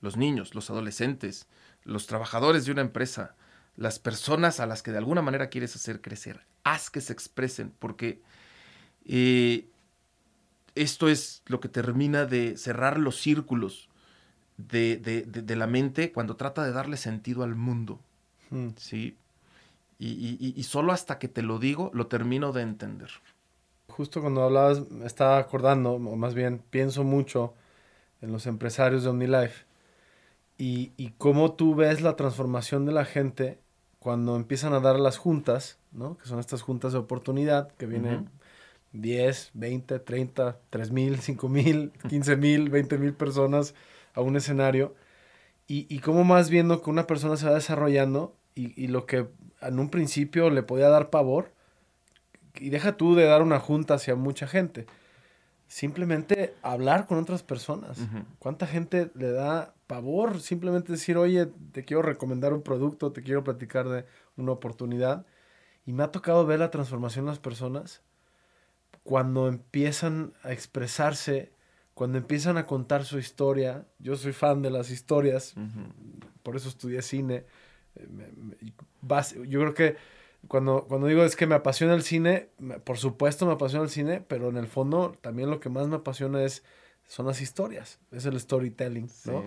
los niños, los adolescentes, los trabajadores de una empresa, las personas a las que de alguna manera quieres hacer crecer. Haz que se expresen, porque eh, esto es lo que termina de cerrar los círculos de, de- de- de la mente cuando trata de darle sentido al mundo. Mm. ¿sí? Y, y- solo hasta que te lo digo, lo termino de entender. Justo cuando hablabas, me estaba acordando, o más bien pienso mucho en los empresarios de OmniLife y, y cómo tú ves la transformación de la gente cuando empiezan a dar las juntas, ¿no? Que son estas juntas de oportunidad que viene Ujú. 10, 20, 30, 3 mil, 5 mil, 15 mil, 20 mil personas a un escenario. Y, y cómo más viendo que una persona se va desarrollando y, y, lo que en un principio le podía dar pavor, y deja tú de dar una junta hacia mucha gente, simplemente hablar con otras personas. ¿Cuánta gente le da pavor simplemente decir, oye, te quiero recomendar un producto, te quiero platicar de una oportunidad? Y me ha tocado ver la transformación en las personas cuando empiezan a expresarse, cuando empiezan a contar su historia. Yo soy fan de las historias, por eso estudié cine. Eh, yo creo que cuando, cuando digo es que me apasiona el cine, por supuesto me apasiona el cine, pero en el fondo también lo que más me apasiona es, son las historias, es el storytelling, ¿no?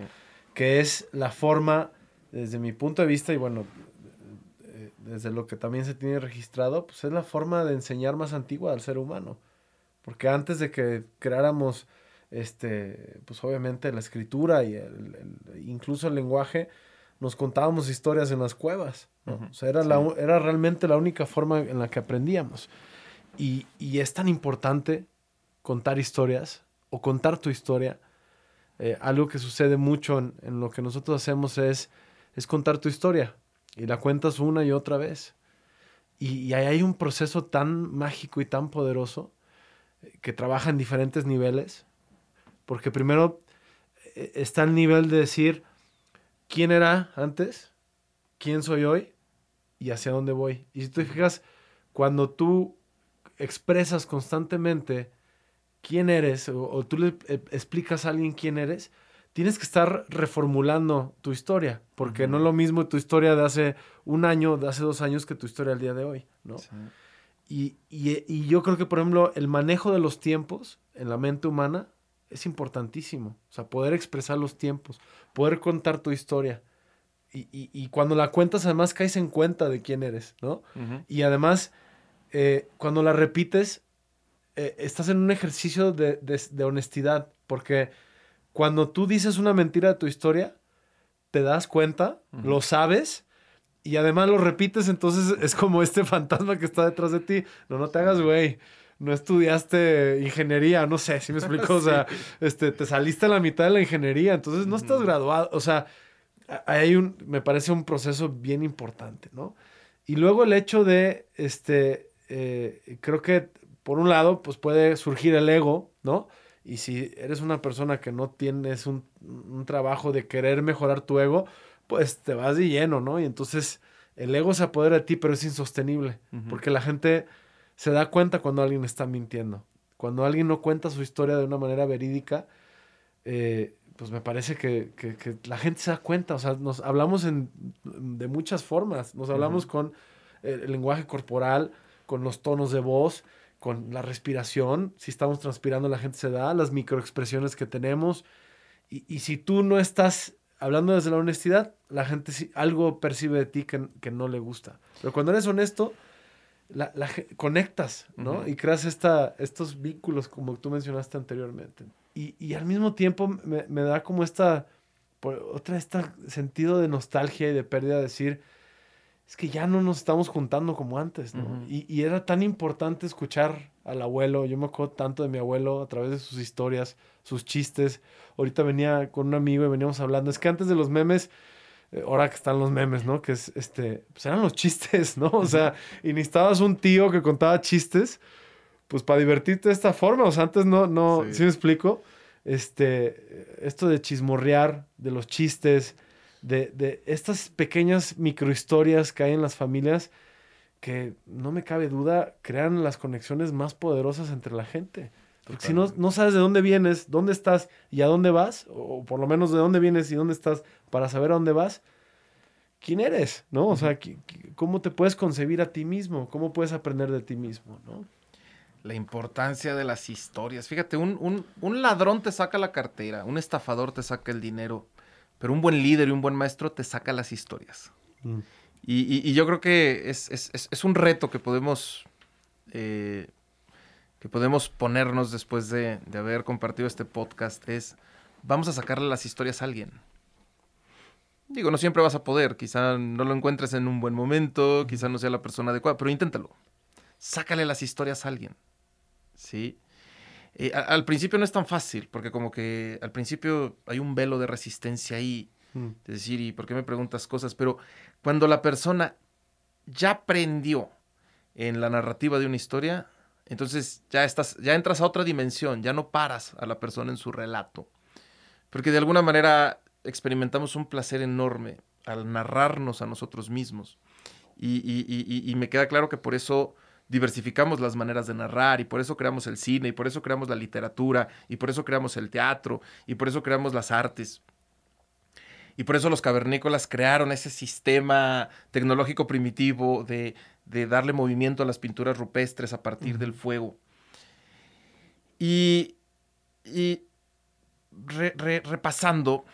Que es la forma, desde mi punto de vista, y bueno, desde lo que también se tiene registrado, pues es la forma de enseñar más antigua al ser humano. Porque antes de que creáramos, este, pues obviamente la escritura y el, incluso el lenguaje, nos contábamos historias en las cuevas. O sea, era, la, era realmente la única forma en la que aprendíamos. Y, y es tan importante contar historias o contar tu historia. Eh, algo que sucede mucho en, en, lo que nosotros hacemos es, es contar tu historia y la cuentas una y otra vez. Y, y ahí hay un proceso tan mágico y tan poderoso que trabaja en diferentes niveles, porque primero eh, está el nivel de decir quién era antes, quién soy hoy y hacia dónde voy. Y si tú te fijas, cuando tú expresas constantemente quién eres o, tú le eh, explicas a alguien quién eres, tienes que estar reformulando tu historia, porque no es lo mismo tu historia de hace un año, de hace dos años, que tu historia al día de hoy, ¿no? Y, y, yo creo que, por ejemplo, el manejo de los tiempos en la mente humana es importantísimo. O sea, poder expresar los tiempos, poder contar tu historia. Y, y cuando la cuentas, además caes en cuenta de quién eres, ¿no? Y además, eh, cuando la repites, eh, estás en un ejercicio de, de, honestidad, porque cuando tú dices una mentira de tu historia, te das cuenta, lo sabes, y además lo repites, entonces es como este fantasma que está detrás de ti. No, no te hagas, güey. No estudiaste ingeniería, no sé si me explico. O sea, este, te saliste a la mitad de la ingeniería, entonces no estás graduado. O sea, hay un, me parece un proceso bien importante, ¿no? Y luego el hecho de, este, eh, creo que por un lado, pues puede surgir el ego, ¿no? Y si eres una persona que no tienes un, un trabajo de querer mejorar tu ego, pues te vas de lleno, ¿no? Y entonces el ego se apodera de ti, pero es insostenible, porque la gente se da cuenta cuando alguien está mintiendo. Cuando alguien no cuenta su historia de una manera verídica, eh, pues me parece que, la gente se da cuenta, o sea, nos hablamos en, de muchas formas, nos hablamos con el, lenguaje corporal, con los tonos de voz, con la respiración, si estamos transpirando la gente se da, las microexpresiones que tenemos, y, y si tú no estás hablando desde la honestidad, la gente algo percibe de ti que, no le gusta. Pero cuando eres honesto, la, conectas, ¿no? Y creas esta, estos vínculos como tú mencionaste anteriormente. Y, al mismo tiempo me, da como esta, otra, este sentido de nostalgia y de pérdida, de decir, es que ya no nos estamos juntando como antes, ¿no? y, y, era tan importante escuchar al abuelo, yo me acuerdo tanto de mi abuelo a través de sus historias, sus chistes. Ahorita venía con un amigo y veníamos hablando, es que antes de los memes, eh, ahora que están los memes, ¿no? Que es, este, pues eran los chistes, ¿no? O sea, y necesitabas un tío que contaba chistes, pues para divertirte de esta forma, o sea, antes no, no, sí, me explico? Este, esto de chismorrear, de los chistes, de, de estas pequeñas microhistorias que hay en las familias, que no me cabe duda, crean las conexiones más poderosas entre la gente. Porque si no, no sabes de dónde vienes, dónde estás y a dónde vas, o por lo menos de dónde vienes y dónde estás para saber a dónde vas, ¿quién eres? ¿No? O sea, ¿cómo te puedes concebir a ti mismo? ¿Cómo puedes aprender de ti mismo? ¿no? La importancia de las historias. Fíjate, un, ladrón te saca la cartera, un estafador te saca el dinero, pero un buen líder y un buen maestro te saca las historias. Mm. Y, yo creo que es, un reto que podemos, eh, que podemos ponernos después de, haber compartido este podcast. Es, vamos a sacarle las historias a alguien. Digo, no siempre vas a poder. Quizá no lo encuentres en un buen momento, quizá no sea la persona adecuada, pero inténtalo. Sácale las historias a alguien. ¿sí? Eh, al principio no es tan fácil, porque como que al principio hay un velo de resistencia ahí, mm. de decir, ¿y por qué me preguntas cosas? Pero cuando la persona ya aprendió en la narrativa de una historia, entonces ya estás, ya entras a otra dimensión, ya no paras a la persona en su relato. Porque de alguna manera experimentamos un placer enorme al narrarnos a nosotros mismos. Y, me queda claro que por eso diversificamos las maneras de narrar y por eso creamos el cine y por eso creamos la literatura y por eso creamos el teatro y por eso creamos las artes. Y por eso los cavernícolas crearon ese sistema tecnológico primitivo de, darle movimiento a las pinturas rupestres a partir del fuego. Y, repasando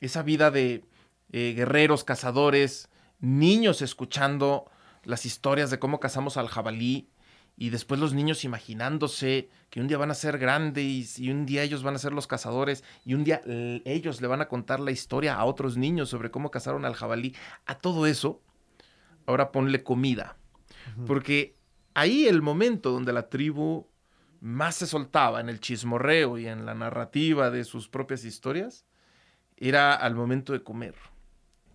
esa vida de eh, guerreros, cazadores, niños escuchando las historias de cómo cazamos al jabalí y después los niños imaginándose que un día van a ser grandes y, un día ellos van a ser los cazadores y un día ellos le van a contar la historia a otros niños sobre cómo cazaron al jabalí. A todo eso, ahora ponle comida. Porque ahí el momento donde la tribu más se soltaba en el chismorreo y en la narrativa de sus propias historias era al momento de comer.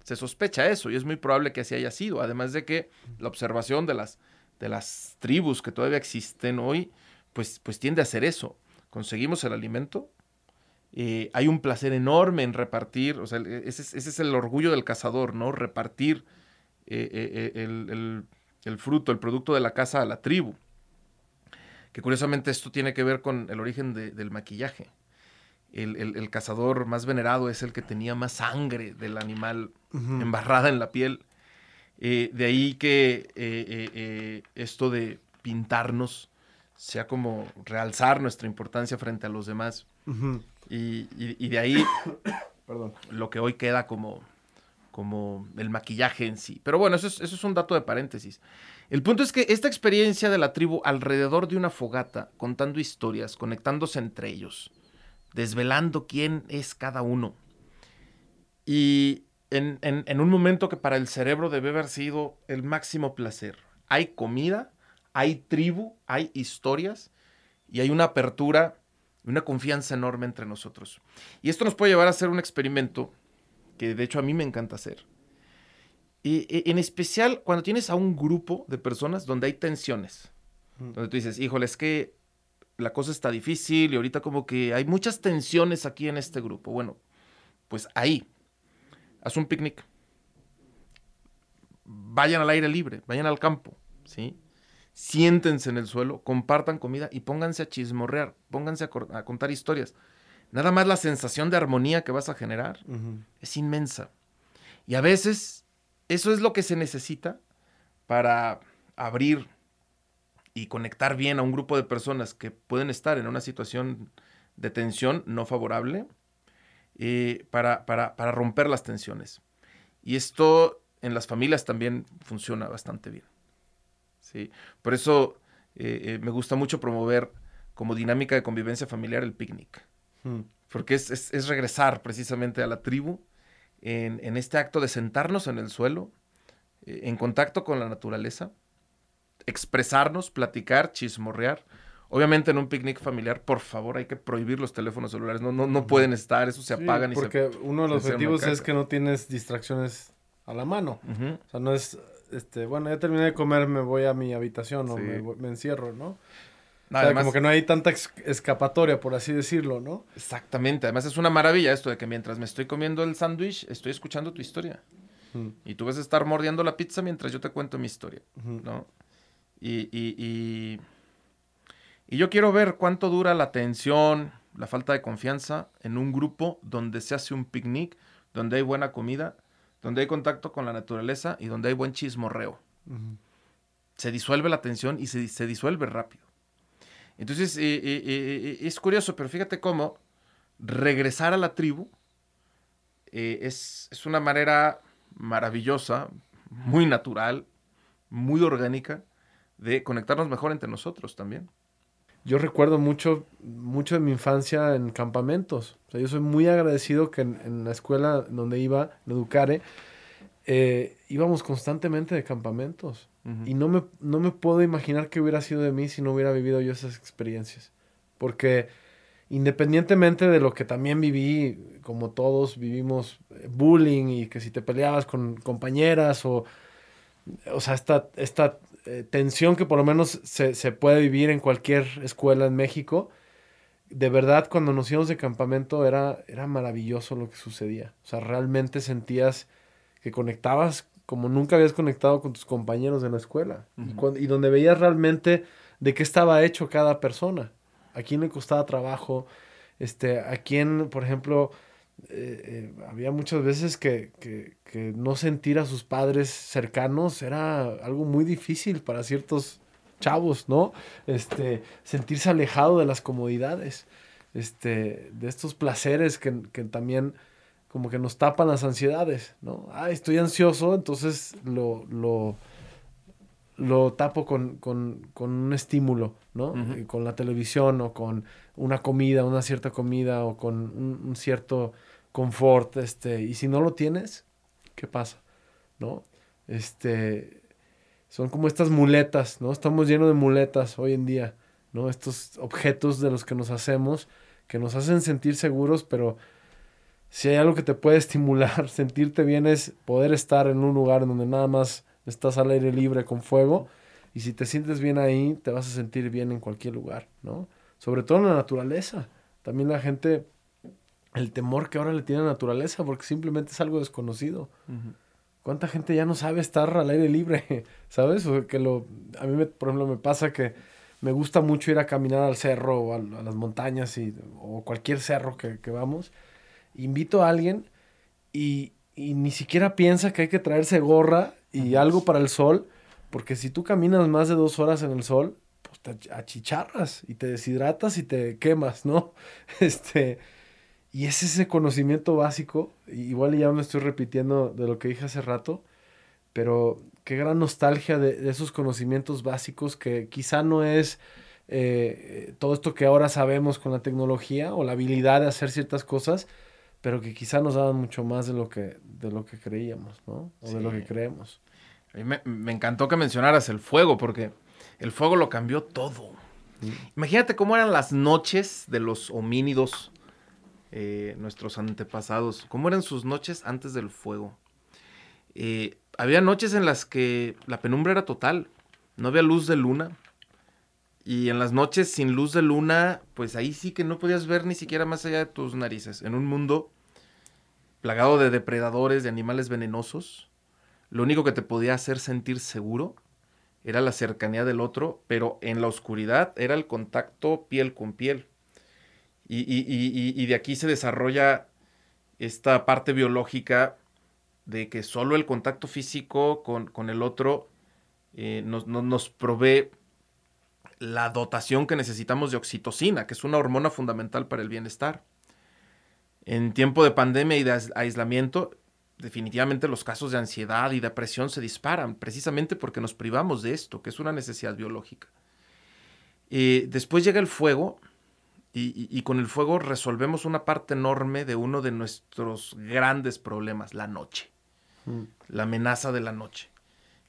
Se sospecha eso y es muy probable que así haya sido, además de que la observación de las, de las tribus que todavía existen hoy, pues, pues tiende a hacer eso. Conseguimos el alimento, eh, hay un placer enorme en repartir, o sea, ese, es el orgullo del cazador, ¿no? Repartir eh, eh, el, fruto, el producto de la casa a la tribu. Que curiosamente esto tiene que ver con el origen del maquillaje el, cazador más venerado es el que tenía más sangre del animal embarrada en la piel. Eh, de ahí que eh, eh, esto de pintarnos sea como realzar nuestra importancia frente a los demás. y, de ahí lo que hoy queda como, como el maquillaje en sí. Pero bueno, eso es, eso es un dato de paréntesis. El punto es que esta experiencia de la tribu alrededor de una fogata, contando historias, conectándose entre ellos, desvelando quién es cada uno. Y en, un momento que para el cerebro debe haber sido el máximo placer. Hay comida, hay tribu, hay historias y hay una apertura, una confianza enorme entre nosotros. Y esto nos puede llevar a hacer un experimento que de hecho a mí me encanta hacer. Y, en especial cuando tienes a un grupo de personas donde hay tensiones. Mm. Donde tú dices, híjole, es que la cosa está difícil y ahorita como que hay muchas tensiones aquí en este grupo. Bueno, pues ahí, haz un picnic. Vayan al aire libre, vayan al campo, ¿sí? Siéntense en el suelo, compartan comida y pónganse a chismorrear, pónganse a, contar historias. Nada más la sensación de armonía que vas a generar es inmensa. Y a veces eso es lo que se necesita para abrir y conectar bien a un grupo de personas que pueden estar en una situación de tensión no favorable eh, para, romper las tensiones. Y esto en las familias también funciona bastante bien. ¿sí? Por eso eh, eh, me gusta mucho promover como dinámica de convivencia familiar el picnic. Hmm. Porque es, regresar precisamente a la tribu en, en, este acto de sentarnos en el suelo, en contacto con la naturaleza, expresarnos, platicar, chismorrear. Obviamente en un picnic familiar, por favor, hay que prohibir los teléfonos celulares. No, no, no pueden estar, eso se apagan y Porque uno de los objetivos es que no tienes distracciones a la mano. O sea, no es, este, bueno, ya terminé de comer, me voy a mi habitación o me, encierro, ¿no? o sea, como que no hay tanta escapatoria, por así decirlo, ¿no? Exactamente. Además es una maravilla esto de que mientras me estoy comiendo el sándwich, estoy escuchando tu historia. Y tú vas a estar mordiendo la pizza mientras yo te cuento mi historia, ¿no? Y, y, y, yo quiero ver cuánto dura la tensión, la falta de confianza en un grupo donde se hace un picnic, donde hay buena comida, donde hay contacto con la naturaleza y donde hay buen chismorreo. Se disuelve la tensión y se, se disuelve rápido. Entonces, eh, eh, eh, es curioso, pero fíjate cómo regresar a la tribu es, es, una manera maravillosa, muy natural, muy orgánica, de conectarnos mejor entre nosotros también. Yo recuerdo mucho, mucho de mi infancia en campamentos. O sea, yo soy muy agradecido que en, la escuela donde iba, en Educare, eh, íbamos constantemente de campamentos. Y no me, no me puedo imaginar qué hubiera sido de mí si no hubiera vivido yo esas experiencias. Porque independientemente de lo que también viví, como todos vivimos eh, bullying y que si te peleabas con compañeras o, o sea, esta, esta eh, tensión que por lo menos se, se, puede vivir en cualquier escuela en México, de verdad cuando nos íbamos de campamento era, era maravilloso lo que sucedía. O sea, realmente sentías que conectabas como nunca habías conectado con tus compañeros de la escuela. y, donde veías realmente de qué estaba hecho cada persona. A quién le costaba trabajo, este, a quién, por ejemplo, eh, eh, había muchas veces que, que, que, no sentir a sus padres cercanos era algo muy difícil para ciertos chavos, ¿no? Este, sentirse alejado de las comodidades, este, de estos placeres que, que también como que nos tapan las ansiedades, ¿no? Ah, estoy ansioso, entonces lo, lo, lo tapo con, con, con, un estímulo, ¿no? Con la televisión o con una comida, una cierta comida o con un, cierto confort, este, y si no lo tienes, ¿qué pasa? ¿No? Este, son como estas muletas, ¿no? Estamos llenos de muletas hoy en día, ¿no? Estos objetos de los que nos hacemos, que nos hacen sentir seguros, pero si hay algo que te puede estimular, sentirte bien, es poder estar en un lugar donde nada más estás al aire libre con fuego. Y si te sientes bien ahí, te vas a sentir bien en cualquier lugar, ¿no? Sobre todo en la naturaleza. También la gente, el temor que ahora le tiene a la naturaleza, porque simplemente es algo desconocido. ¿Cuánta gente ya no sabe estar al aire libre? ¿Sabes? O que lo, a mí, me, por ejemplo, me pasa que me gusta mucho ir a caminar al cerro o a, las montañas y, o cualquier cerro que, que vamos invito a alguien y, ni siquiera piensa que hay que traerse gorra y algo para el sol, porque si tú caminas más de dos horas en el sol, pues te achicharras y te deshidratas y te quemas, ¿no? Este, y es ese conocimiento básico, igual ya me estoy repitiendo de lo que dije hace rato, pero qué gran nostalgia de, esos conocimientos básicos que quizá no es eh, todo esto que ahora sabemos con la tecnología o la habilidad de hacer ciertas cosas, pero que quizá nos daban mucho más de lo que, de lo que creíamos, ¿no? O de lo que creemos. A mí me, encantó que mencionaras el fuego, porque el fuego lo cambió todo. Imagínate cómo eran las noches de los homínidos, eh, nuestros antepasados, cómo eran sus noches antes del fuego. Eh, había noches en las que la penumbra era total, no había luz de luna, y en las noches sin luz de luna, pues ahí sí que no podías ver ni siquiera más allá de tus narices. En un mundo plagado de depredadores, de animales venenosos, lo único que te podía hacer sentir seguro era la cercanía del otro, pero en la oscuridad era el contacto piel con piel. Y, de aquí se desarrolla esta parte biológica de que solo el contacto físico con, el otro eh, nos, nos provee la dotación que necesitamos de oxitocina, que es una hormona fundamental para el bienestar. En tiempo de pandemia y de aislamiento, definitivamente los casos de ansiedad y depresión se disparan, precisamente porque nos privamos de esto, que es una necesidad biológica. Eh, después llega el fuego y, con el fuego resolvemos una parte enorme de uno de nuestros grandes problemas, la noche, mm. la amenaza de la noche.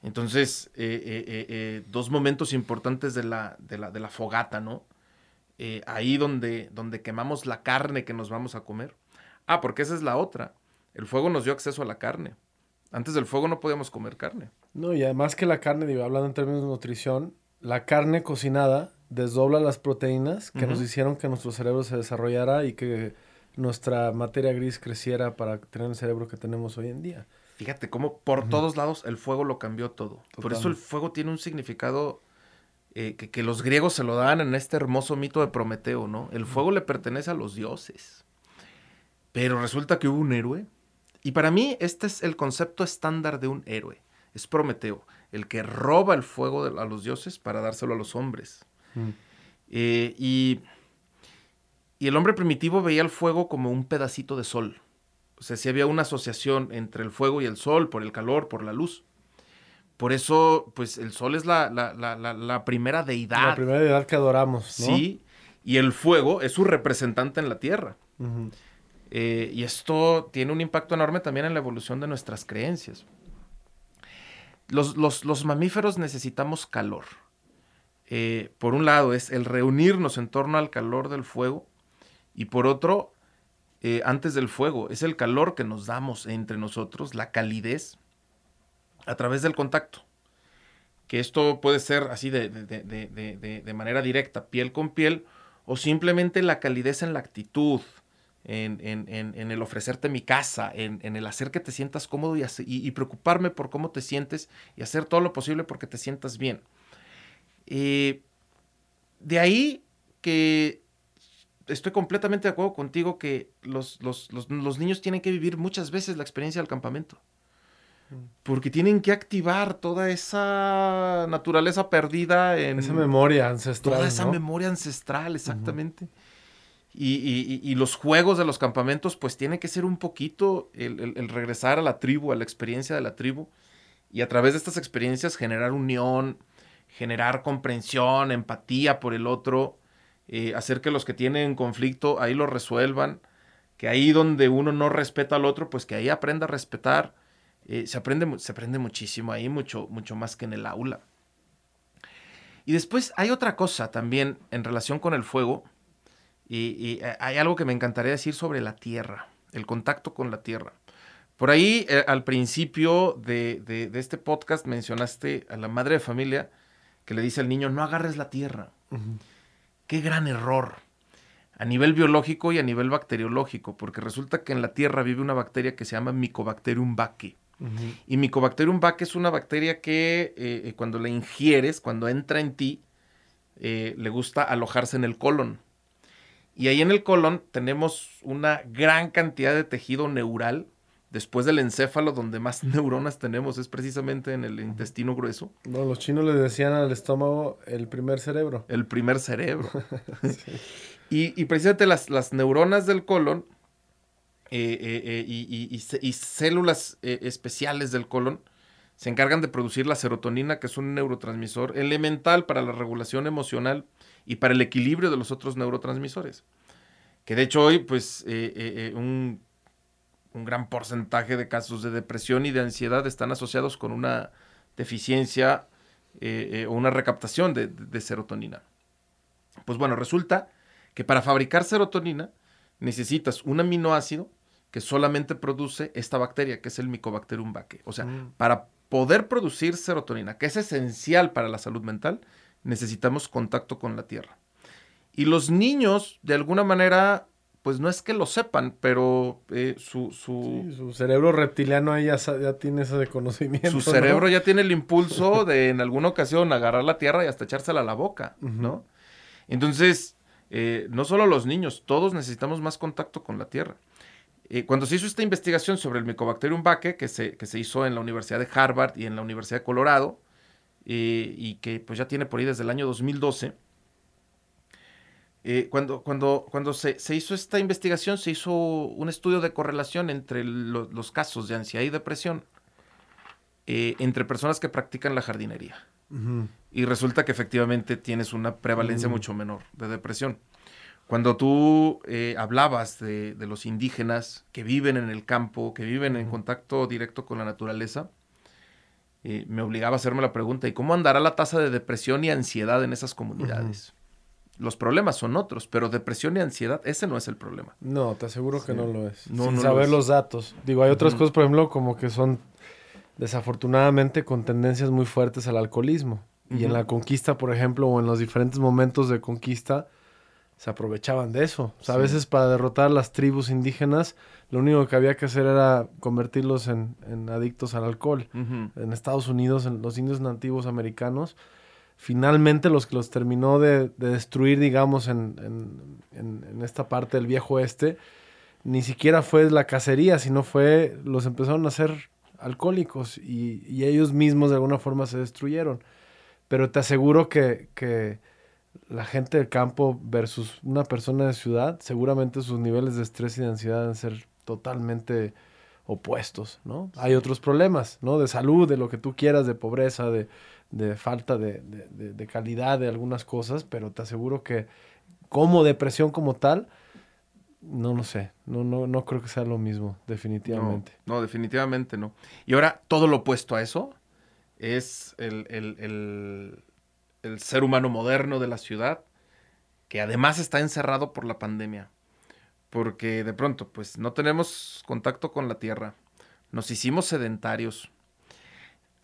Entonces, eh, eh, eh, dos momentos importantes de la, de la, de la fogata, ¿no? ahí donde, donde quemamos la carne que nos vamos a comer. Ah, porque esa es la otra. El fuego nos dio acceso a la carne. Antes del fuego no podíamos comer carne. No, y además que la carne, digo, hablando en términos de nutrición, la carne cocinada desdobla las proteínas que nos hicieron que nuestro cerebro se desarrollara y que nuestra materia gris creciera para tener el cerebro que tenemos hoy en día. Fíjate cómo por todos lados el fuego lo cambió todo. Por eso el fuego tiene un significado eh, que, los griegos se lo dan en este hermoso mito de Prometeo, ¿no? El fuego le pertenece a los dioses. Pero resulta que hubo un héroe. Y para mí este es el concepto estándar de un héroe. Es Prometeo, el que roba el fuego a los dioses para dárselo a los hombres. Eh, y, y el hombre primitivo veía el fuego como un pedacito de sol o sea, sí había una asociación entre el fuego y el sol, por el calor, por la luz. Por eso, pues el sol es la, la, primera deidad. La primera deidad que adoramos, ¿no? Sí, y el fuego es su representante en la tierra. Eh, y esto tiene un impacto enorme también en la evolución de nuestras creencias. Los, mamíferos necesitamos calor. Eh, por un lado es el reunirnos en torno al calor del fuego y por otro, eh, antes del fuego, es el calor que nos damos entre nosotros, la calidez, a través del contacto. Que esto puede ser así de, de manera directa, piel con piel, o simplemente la calidez en la actitud, en, el ofrecerte mi casa, en, el hacer que te sientas cómodo y, preocuparme por cómo te sientes y hacer todo lo posible porque te sientas bien. Eh, de ahí que estoy completamente de acuerdo contigo que los, niños tienen que vivir muchas veces la experiencia del campamento. Porque tienen que activar toda esa naturaleza perdida en... Esa memoria ancestral. Toda esa memoria ancestral, exactamente. Y, los juegos de los campamentos, pues tiene que ser un poquito el, regresar a la tribu, a la experiencia de la tribu, y a través de estas experiencias generar unión, generar comprensión, empatía por el otro, eh, hacer que los que tienen conflicto ahí lo resuelvan, que ahí donde uno no respeta al otro, pues que ahí aprenda a respetar. Eh, se, aprende, se aprende muchísimo ahí, mucho, mucho más que en el aula. Y después hay otra cosa también en relación con el fuego, y, eh, hay algo que me encantaría decir sobre la tierra, el contacto con la tierra. Por ahí, al principio de, este podcast, mencionaste a la madre de familia que le dice al niño, no agarres la tierra. Qué gran error a nivel biológico y a nivel bacteriológico, porque resulta que en la tierra vive una bacteria que se llama Mycobacterium baque. Y Mycobacterium baque es una bacteria que eh, cuando la ingieres, cuando entra en ti, le gusta alojarse en el colon. Y ahí en el colon tenemos una gran cantidad de tejido neural. Después del encéfalo, donde más neuronas tenemos es precisamente en el intestino grueso. Bueno, los chinos le decían al estómago el primer cerebro. El primer cerebro. y, precisamente las, neuronas del colon eh, eh, eh, y, células especiales del colon se encargan de producir la serotonina, que es un neurotransmisor elemental para la regulación emocional y para el equilibrio de los otros neurotransmisores. Que de hecho hoy, pues, eh, un, gran porcentaje de casos de depresión y de ansiedad están asociados con una deficiencia o una recaptación de, de serotonina. Pues bueno, resulta que para fabricar serotonina necesitas un aminoácido que solamente produce esta bacteria, que es el Mycobacterium baque. O sea, mm. para poder producir serotonina, que es esencial para la salud mental, necesitamos contacto con la tierra. Y los niños, de alguna manera, pues no es que lo sepan, pero eh, su, su... cerebro reptiliano ahí ya, tiene ese conocimiento. Su cerebro ya tiene el impulso de en alguna ocasión agarrar la tierra y hasta echársela a la boca, ¿no? Entonces, eh, no solo los niños, todos necesitamos más contacto con la tierra. Eh, cuando se hizo esta investigación sobre el Mycobacterium baque, que se, que se hizo en la Universidad de Harvard y en la Universidad de Colorado, y que pues ya tiene por ahí desde el año 2012. Eh, cuando cuando, cuando se, hizo esta investigación, se hizo un estudio de correlación entre los casos de ansiedad y depresión eh, entre personas que practican la jardinería. Y resulta que efectivamente tienes una prevalencia mucho menor de depresión. Cuando tú hablabas de, de, los indígenas que viven en el campo, que viven en contacto directo con la naturaleza, me obligaba a hacerme la pregunta, ¿y cómo andará la tasa de depresión y ansiedad en esas comunidades? Los problemas son otros, pero depresión y ansiedad, ese no es el problema. No, te aseguro que no lo es. No, Sin saber los datos. Digo, hay otras cosas, por ejemplo, como que son desafortunadamente con tendencias muy fuertes al alcoholismo. Y en la conquista, por ejemplo, o en los diferentes momentos de conquista, se aprovechaban de eso. O sea, a veces para derrotar las tribus indígenas, lo único que había que hacer era convertirlos en, adictos al alcohol. En Estados Unidos, en los indios nativos americanos, finalmente los que los terminó de, destruir, digamos, en, esta parte del viejo oeste, ni siquiera fue la cacería, sino fue, los empezaron a hacer alcohólicos y, ellos mismos de alguna forma se destruyeron. Pero te aseguro que la gente del campo versus una persona de ciudad, seguramente sus niveles de estrés y de ansiedad deben ser totalmente opuestos, ¿no? Hay otros problemas, ¿no? De salud, de lo que tú quieras, de pobreza, de, falta de, calidad de algunas cosas, pero te aseguro que como depresión como tal, no lo sé, no, no, no creo que sea lo mismo, definitivamente. No, no, definitivamente no. Y ahora, todo lo opuesto a eso, es el, el ser humano moderno de la ciudad, que además está encerrado por la pandemia. Porque de pronto, pues no tenemos contacto con la tierra. Nos hicimos sedentarios.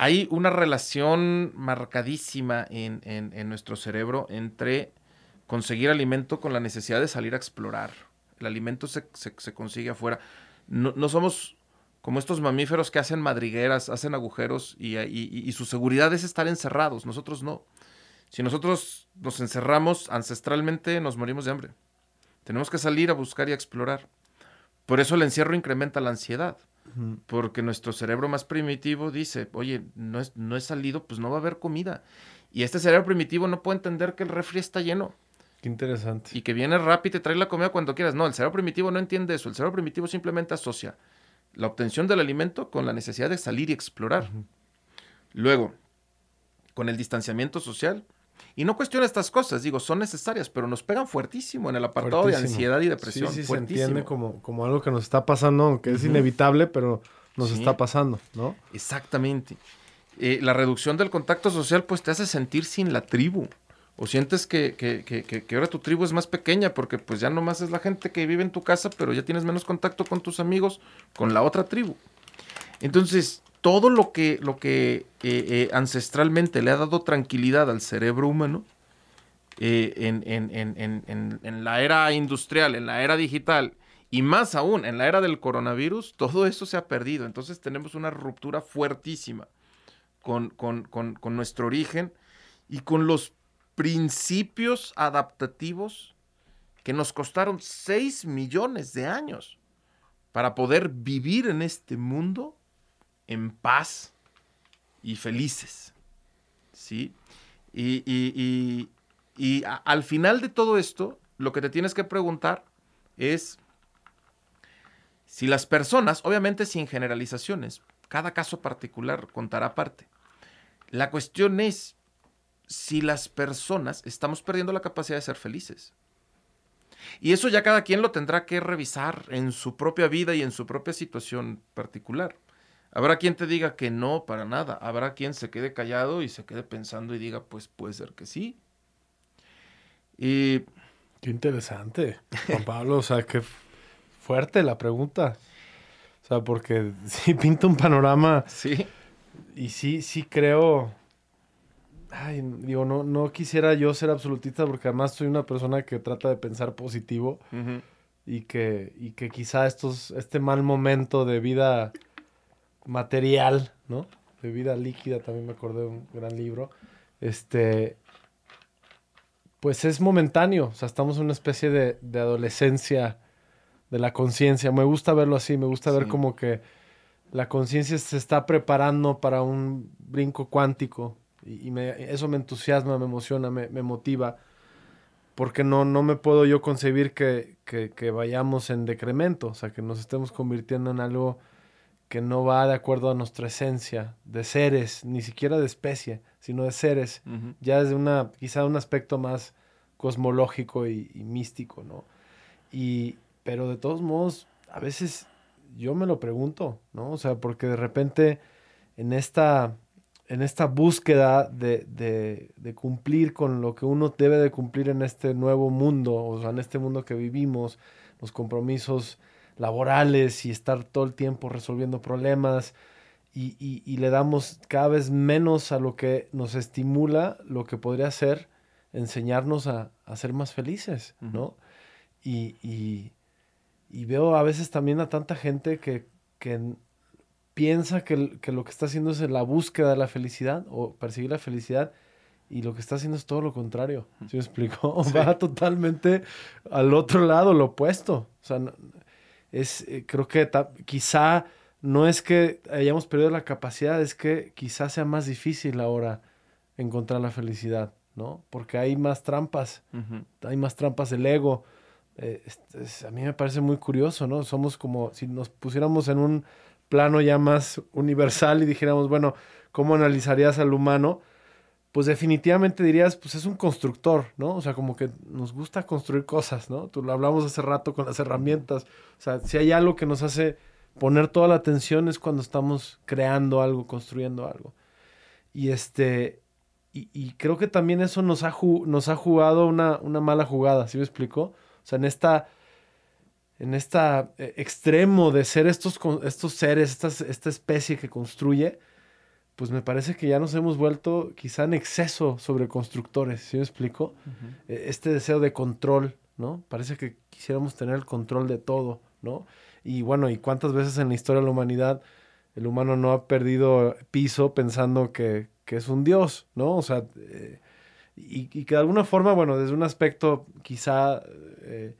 Hay una relación marcadísima en, nuestro cerebro entre conseguir alimento con la necesidad de salir a explorar. El alimento se, consigue afuera. No, somos como estos mamíferos que hacen madrigueras, hacen agujeros y, y, su seguridad es estar encerrados. Nosotros no. Si nosotros nos encerramos ancestralmente, nos morimos de hambre. Tenemos que salir a buscar y a explorar. Por eso el encierro incrementa la ansiedad. Porque nuestro cerebro más primitivo dice, oye, no, es, no he salido, pues no va a haber comida. Y este cerebro primitivo no puede entender que el refri está lleno. Qué interesante. Y que viene rápido y te trae la comida cuando quieras. No, el cerebro primitivo no entiende eso. El cerebro primitivo simplemente asocia la obtención del alimento con la necesidad de salir y explorar. Luego, con el distanciamiento social, y no cuestiona estas cosas, digo, son necesarias, pero nos pegan fuertísimo en el apartado de ansiedad y depresión. Sí, sí, se entiende como, como algo que nos está pasando, aunque es inevitable, pero nos está pasando, ¿no? Exactamente. Eh, la reducción del contacto social, pues te hace sentir sin la tribu. O sientes que, que, que, que, ahora tu tribu es más pequeña porque pues ya nomás es la gente que vive en tu casa, pero ya tienes menos contacto con tus amigos, con la otra tribu. Entonces, todo lo que, lo que eh, eh, ancestralmente le ha dado tranquilidad al cerebro humano, eh, en, la era industrial, en la era digital, y más aún en la era del coronavirus, todo eso se ha perdido. Entonces tenemos una ruptura fuertísima con, con nuestro origen y con los principios adaptativos que nos costaron 6 millones de años para poder vivir en este mundo en paz y felices. ¿Sí? Y, al final de todo esto, lo que te tienes que preguntar es si las personas, obviamente sin generalizaciones, cada caso particular contará aparte. La cuestión es si las personas estamos perdiendo la capacidad de ser felices. Y eso ya cada quien lo tendrá que revisar en su propia vida y en su propia situación particular. Habrá quien te diga que no, para nada. Habrá quien se quede callado y se quede pensando y diga, pues puede ser que sí. Y... Qué interesante, Juan Pablo. o sea, qué fuerte la pregunta. O sea, porque sí pinta un panorama. Sí. Y sí, sí creo. Ay, digo, no, no quisiera yo ser absolutista porque además soy una persona que trata de pensar positivo y, que, y que quizá estos, este mal momento de vida material, ¿no? De vida líquida, también me acordé de un gran libro. Este, pues es momentáneo, o sea, estamos en una especie de, adolescencia de la conciencia. Me gusta verlo así, me gusta ver como que la conciencia se está preparando para un brinco cuántico y, eso me entusiasma, me emociona, me, motiva, porque no, no me puedo yo concebir que, que, vayamos en decremento, o sea, que nos estemos convirtiendo en algo que no va de acuerdo a nuestra esencia de seres, ni siquiera de especie, sino de seres, ya desde una, quizá un aspecto más cosmológico y, místico, ¿no? Y, pero de todos modos, a veces yo me lo pregunto, ¿no? O sea, porque de repente en esta, en esta búsqueda de, de, de, cumplir con lo que uno debe de cumplir en este nuevo mundo, o sea, en este mundo que vivimos, los compromisos laborales y estar todo el tiempo resolviendo problemas y, le damos cada vez menos a lo que nos estimula lo que podría ser enseñarnos a, ser más felices, ¿no? Y, veo a veces también a tanta gente que, piensa que, lo que está haciendo es la búsqueda de la felicidad o perseguir la felicidad y lo que está haciendo es todo lo contrario. ¿Sí me explico? Va totalmente al otro lado, lo opuesto. O sea, es, eh, creo que quizá no es que hayamos perdido la capacidad, es que quizá sea más difícil ahora encontrar la felicidad, ¿no? Porque hay más trampas, hay más trampas del ego. Eh, a mí me parece muy curioso, ¿no? Somos como si nos pusiéramos en un plano ya más universal y dijéramos, bueno, ¿cómo analizarías al humano? Pues definitivamente dirías, pues es un constructor, ¿no? O sea, como que nos gusta construir cosas, ¿no? Tú lo hablamos hace rato con las herramientas. O sea, si hay algo que nos hace poner toda la atención es cuando estamos creando algo, construyendo algo. Y este, y, creo que también eso nos ha, jugado una, una, mala jugada, ¿sí me explico? O sea, en esta, en esta eh, extremo de ser estos, estos seres, esta especie que construye, pues me parece que ya nos hemos vuelto quizá en exceso sobre constructores, ¿sí me explico? E, este deseo de control, ¿no? Parece que quisiéramos tener el control de todo, ¿no? Y bueno, ¿y cuántas veces en la historia de la humanidad el humano no ha perdido piso pensando que, que es un dios, ¿no? O sea, eh, y, que de alguna forma, bueno, desde un aspecto quizá eh,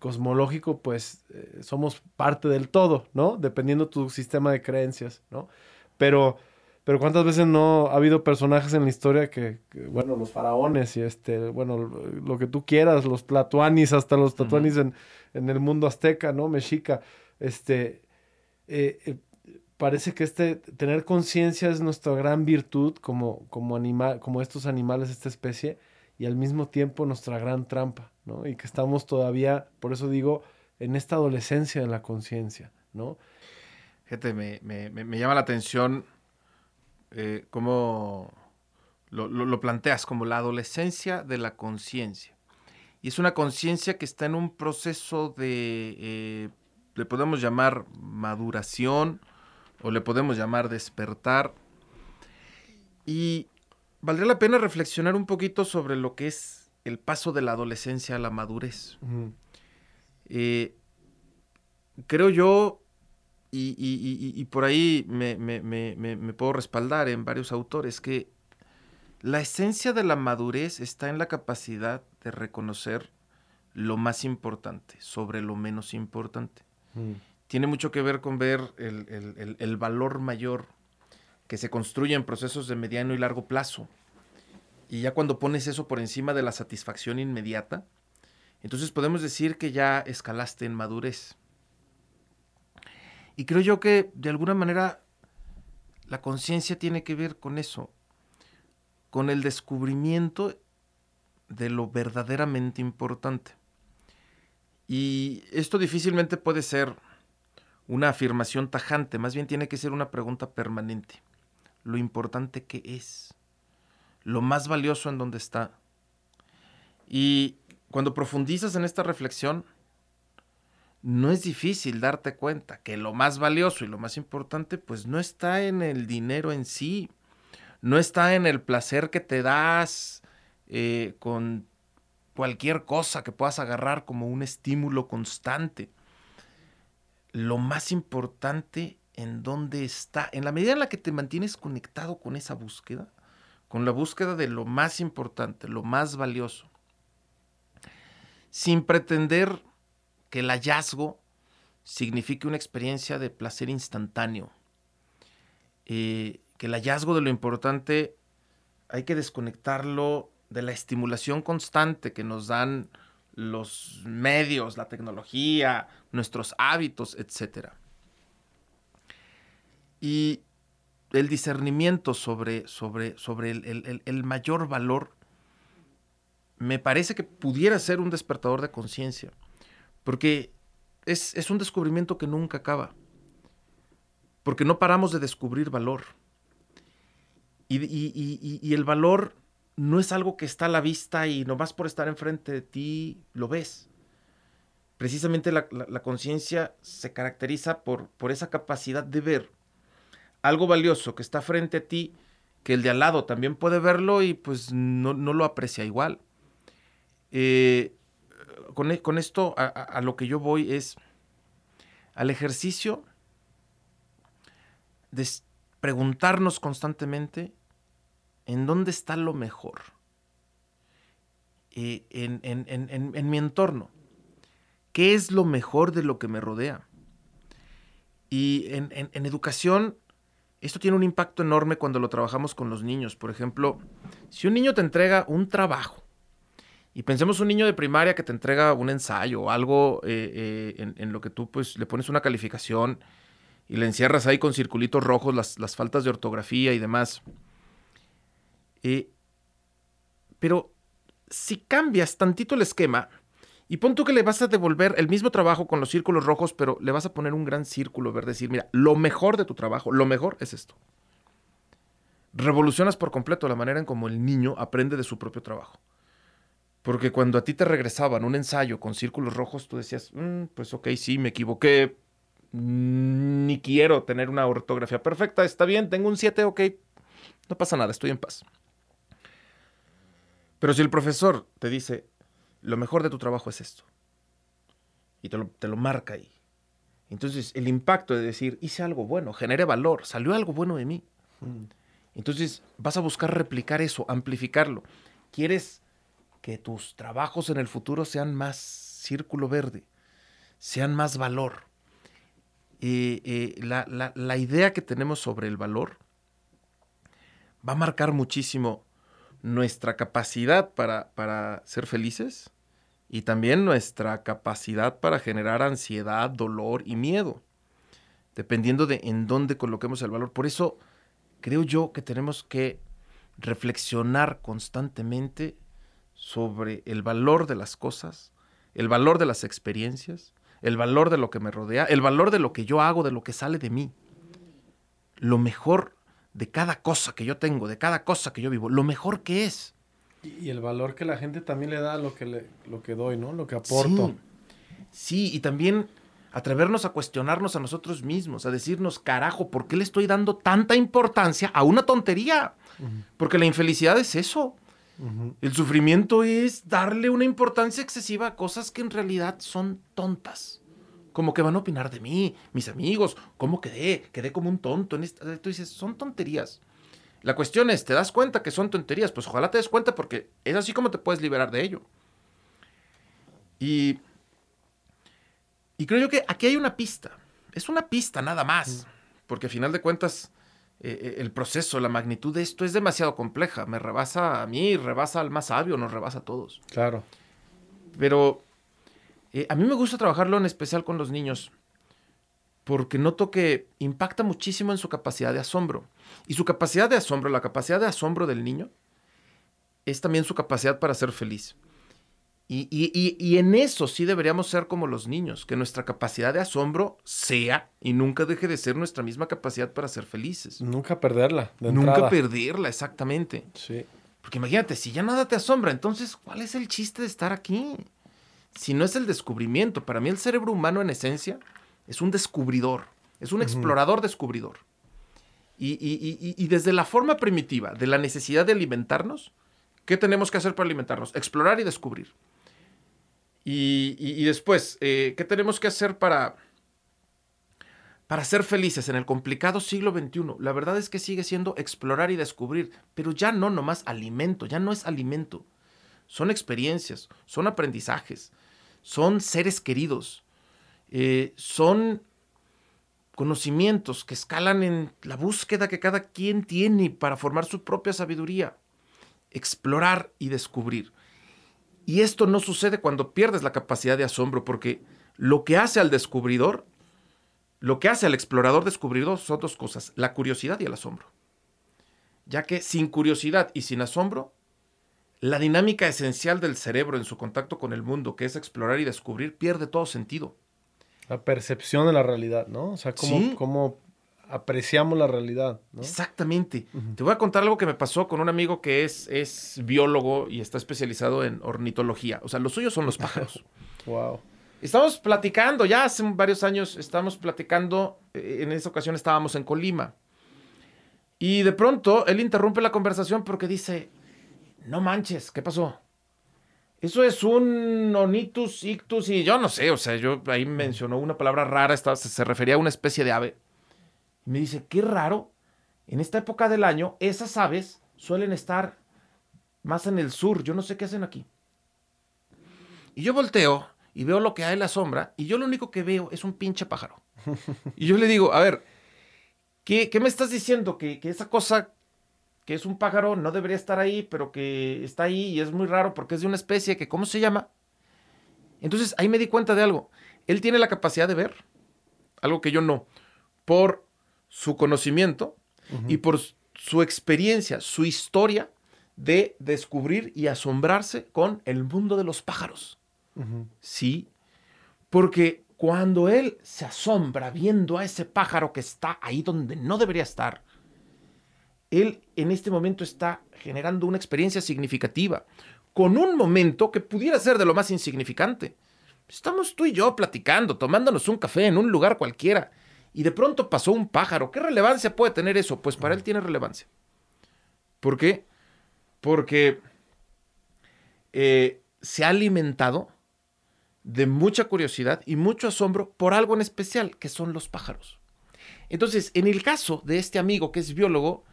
cosmológico, pues eh, somos parte del todo, ¿no? Dependiendo tu sistema de creencias, ¿no? Pero, pero cuántas veces no ha habido personajes en la historia que, bueno, los faraones y este, bueno, lo que tú quieras, los platuanis, hasta los tatuanis en, en, el mundo azteca, ¿no? Mexica, este, parece que este tener conciencia es nuestra gran virtud como, como, animal, como estos animales, esta especie, y al mismo tiempo nuestra gran trampa, ¿no? Y que estamos todavía, por eso digo, en esta adolescencia de la conciencia, ¿no? Gente, me, me, me, llama la atención eh, cómo lo, lo, planteas, como la adolescencia de la conciencia. Y es una conciencia que está en un proceso de, eh, le podemos llamar maduración, o le podemos llamar despertar. Y valdría la pena reflexionar un poquito sobre lo que es el paso de la adolescencia a la madurez. Eh, creo yo, y, por ahí me, me, puedo respaldar en varios autores, que la esencia de la madurez está en la capacidad de reconocer lo más importante sobre lo menos importante tiene mucho que ver con ver el, valor mayor que se construye en procesos de mediano y largo plazo. Y ya cuando pones eso por encima de la satisfacción inmediata, entonces podemos decir que ya escalaste en madurez. Y creo yo que de alguna manera la conciencia tiene que ver con eso, con el descubrimiento de lo verdaderamente importante. Y esto difícilmente puede ser una afirmación tajante, más bien tiene que ser una pregunta permanente. Lo importante que es, lo más valioso en donde está. Y cuando profundizas en esta reflexión, no es difícil darte cuenta que lo más valioso y lo más importante pues no está en el dinero en sí, no está en el placer que te das eh, con cualquier cosa que puedas agarrar como un estímulo constante. Lo más importante en dónde está, en la medida en la que te mantienes conectado con esa búsqueda, con la búsqueda de lo más importante, lo más valioso, sin pretender que el hallazgo signifique una experiencia de placer instantáneo, eh, que el hallazgo de lo importante hay que desconectarlo de la estimulación constante que nos dan los medios, la tecnología, nuestros hábitos, etc. Y el discernimiento sobre, sobre, sobre el, mayor valor me parece que pudiera ser un despertador de conciencia, porque es, un descubrimiento que nunca acaba, porque no paramos de descubrir valor. Y, y el valor no es algo que está a la vista y nomás por estar enfrente de ti lo ves. Precisamente la, conciencia se caracteriza por, por esa capacidad de ver algo valioso que está frente a ti, que el de al lado también puede verlo y pues no, lo aprecia igual. Eh, con, e, con, esto a, lo que yo voy es al ejercicio de preguntarnos constantemente en dónde está lo mejor eh, en, mi entorno. ¿Qué es lo mejor de lo que me rodea? Y en, educación, esto tiene un impacto enorme cuando lo trabajamos con los niños. Por ejemplo, si un niño te entrega un trabajo, y pensemos un niño de primaria que te entrega un ensayo o algo eh, eh, en, lo que tú pues le pones una calificación y le encierras ahí con circulitos rojos las, las faltas de ortografía y demás. Eh, pero si cambias tantito el esquema y pon tú que le vas a devolver el mismo trabajo con los círculos rojos, pero le vas a poner un gran círculo verde, decir, mira, lo mejor de tu trabajo, lo mejor es esto. revolucionas por completo la manera en cómo el niño aprende de su propio trabajo. Porque cuando a ti te regresaban un ensayo con círculos rojos, tú decías, "Mm, pues ok, sí, me equivoqué, Mm, ni quiero tener una ortografía perfecta, está bien, tengo un 7, ok, no pasa nada, estoy en paz. Pero si el profesor te dice, lo mejor de tu trabajo es esto, y te lo, te lo marca ahí, entonces el impacto de decir, hice algo bueno, generé valor, salió algo bueno de mí. Entonces vas a buscar replicar eso, amplificarlo. ¿Quieres que tus trabajos en el futuro sean más círculo verde, sean más valor? Eh, eh, la, la, la idea que tenemos sobre el valor va a marcar muchísimo nuestra capacidad para, para ser felices y también nuestra capacidad para generar ansiedad, dolor y miedo, dependiendo de en dónde coloquemos el valor. Por eso creo yo que tenemos que reflexionar constantemente sobre el valor de las cosas, el valor de las experiencias, el valor de lo que me rodea, el valor de lo que yo hago, de lo que sale de mí. Lo mejor de cada cosa que yo tengo, de cada cosa que yo vivo, lo mejor que es. Y el valor que la gente también le da a lo que, le, lo que doy, ¿no? Lo que aporto. Sí. sí, y también atrevernos a cuestionarnos a nosotros mismos, a decirnos, carajo, ¿por qué le estoy dando tanta importancia a una tontería? Uh -huh. Porque la infelicidad es eso. Uh -huh. El sufrimiento es darle una importancia excesiva a cosas que en realidad son tontas. Como que van a opinar de mí, mis amigos, cómo quedé, quedé como un tonto. En esta... Tú dices, son tonterías. La cuestión es, ¿te das cuenta que son tonterías? Pues ojalá te des cuenta porque es así como te puedes liberar de ello. Y, y creo yo que aquí hay una pista. Es una pista nada más. Porque a final de cuentas, eh, el proceso, la magnitud de esto es demasiado compleja. Me rebasa a mí, rebasa al más sabio, nos rebasa a todos. Claro. Pero eh, a mí me gusta trabajarlo en especial con los niños porque noto que impacta muchísimo en su capacidad de asombro. Y su capacidad de asombro, la capacidad de asombro del niño, es también su capacidad para ser feliz. Y, y, y, y, en eso sí deberíamos ser como los niños, que nuestra capacidad de asombro sea y nunca deje de ser nuestra misma capacidad para ser felices. Nunca perderla. nunca entrada. perderla, exactamente. Sí. Porque imagínate, si ya nada te asombra, entonces, ¿cuál es el chiste de estar aquí? Si no es el descubrimiento, para mí el cerebro humano en esencia es un descubridor, es un uh -huh. explorador descubridor. Y, y, y, desde la forma primitiva de la necesidad de alimentarnos, ¿qué tenemos que hacer para alimentarnos? Explorar y descubrir. Y, después, eh, ¿qué tenemos que hacer para, para ser felices en el complicado siglo XXI? La verdad es que sigue siendo explorar y descubrir, pero ya no nomás alimento, ya no es alimento. Son experiencias, son aprendizajes, son seres queridos, eh, son conocimientos que escalan en la búsqueda que cada quien tiene para formar su propia sabiduría, explorar y descubrir. Y esto no sucede cuando pierdes la capacidad de asombro, porque lo que hace al descubridor, lo que hace al explorador descubridor son dos cosas, la curiosidad y el asombro. Ya que sin curiosidad y sin asombro, la dinámica esencial del cerebro en su contacto con el mundo, que es explorar y descubrir, pierde todo sentido. La percepción de la realidad, ¿no? O sea, cómo, ¿Sí? cómo apreciamos la realidad. ¿no? Exactamente. Uh -huh. Te voy a contar algo que me pasó con un amigo que es, es biólogo y está especializado en ornitología. O sea, los suyos son los pájaros. wow. Estamos platicando, ya hace varios años estamos platicando, eh, en esa ocasión estábamos en Colima. Y de pronto él interrumpe la conversación porque dice, no manches, ¿qué pasó? Eso es un onitus ictus y yo no sé, o sea, yo ahí mencionó una palabra rara, estaba, se, se refería a una especie de ave. Y me dice, qué raro, en esta época del año esas aves suelen estar más en el sur, yo no sé qué hacen aquí. Y yo volteo y veo lo que hay en la sombra y yo lo único que veo es un pinche pájaro. y yo le digo, a ver, ¿qué, qué me estás diciendo? Que, que esa cosa que es un pájaro, no debería estar ahí, pero que está ahí y es muy raro porque es de una especie que, ¿cómo se llama? Entonces ahí me di cuenta de algo. Él tiene la capacidad de ver, algo que yo no, por su conocimiento uh -huh. y por su experiencia, su historia de descubrir y asombrarse con el mundo de los pájaros. Uh -huh. Sí, porque cuando él se asombra viendo a ese pájaro que está ahí donde no debería estar, él en este momento está generando una experiencia significativa, con un momento que pudiera ser de lo más insignificante. Estamos tú y yo platicando, tomándonos un café en un lugar cualquiera, y de pronto pasó un pájaro. ¿Qué relevancia puede tener eso? Pues para él tiene relevancia. ¿Por qué? Porque eh, se ha alimentado de mucha curiosidad y mucho asombro por algo en especial, que son los pájaros. Entonces, en el caso de este amigo que es biólogo,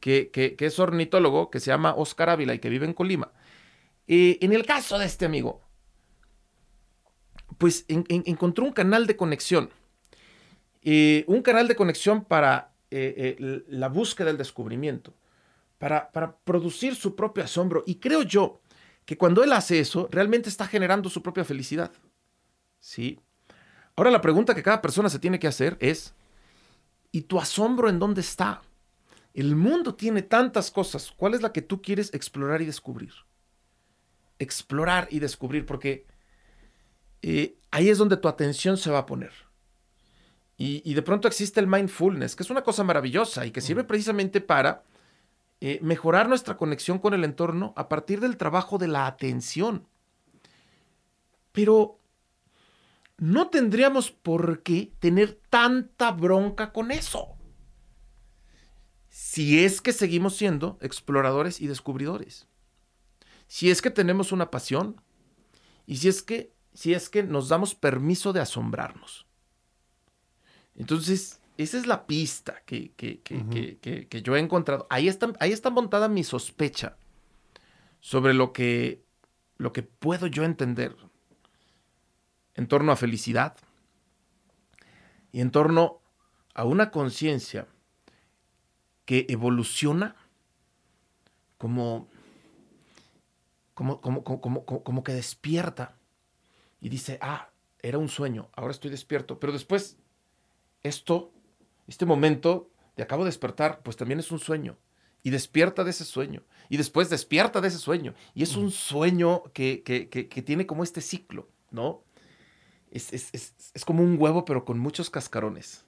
que, es ornitólogo, que se llama Oscar Ávila y que vive en Colima, eh, en el caso de este amigo, pues encontró un canal de conexión, eh, un canal de conexión para eh, la búsqueda del descubrimiento, para, para producir su propio asombro. Y creo yo que cuando él hace eso, realmente está generando su propia felicidad. ¿Sí? Ahora la pregunta que cada persona se tiene que hacer es, ¿y tu asombro en dónde está? El mundo tiene tantas cosas. ¿Cuál es la que tú quieres explorar y descubrir? Explorar y descubrir, porque eh, ahí es donde tu atención se va a poner. Y, y, de pronto existe el mindfulness, que es una cosa maravillosa y que sirve precisamente para eh, mejorar nuestra conexión con el entorno a partir del trabajo de la atención. Pero no tendríamos por qué tener tanta bronca con eso. Si es que seguimos siendo exploradores y descubridores. Si es que tenemos una pasión y si es que si es que nos damos permiso de asombrarnos. Entonces, esa es la pista que, yo he encontrado. Ahí está, ahí está montada mi sospecha sobre lo que, lo que puedo yo entender en torno a felicidad y en torno a una conciencia que evoluciona como, como, como, como, como que despierta y dice, ah, era un sueño, ahora estoy despierto, pero después esto este momento de acabo de despertar, pues también es un sueño. Y despierta de ese sueño. Y después despierta de ese sueño. Y es un sueño que, tiene como este ciclo, ¿no? Es, como un huevo, pero con muchos cascarones.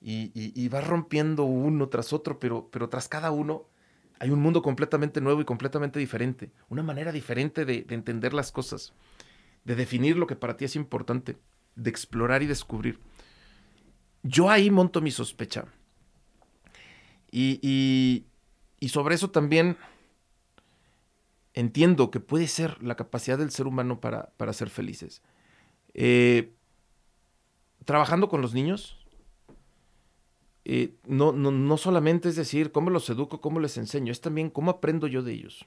Y, va rompiendo uno tras otro, pero, pero tras cada uno hay un mundo completamente nuevo y completamente diferente. Una manera diferente de entender las cosas, de definir lo que para ti es importante, de explorar y descubrir. Yo ahí monto mi sospecha. Y, sobre eso también entiendo que puede ser la capacidad del ser humano para, ser felices. Eh, trabajando con los niños, eh, no, no, no, solamente es decir cómo los educo, cómo les enseño, es también cómo aprendo yo de ellos.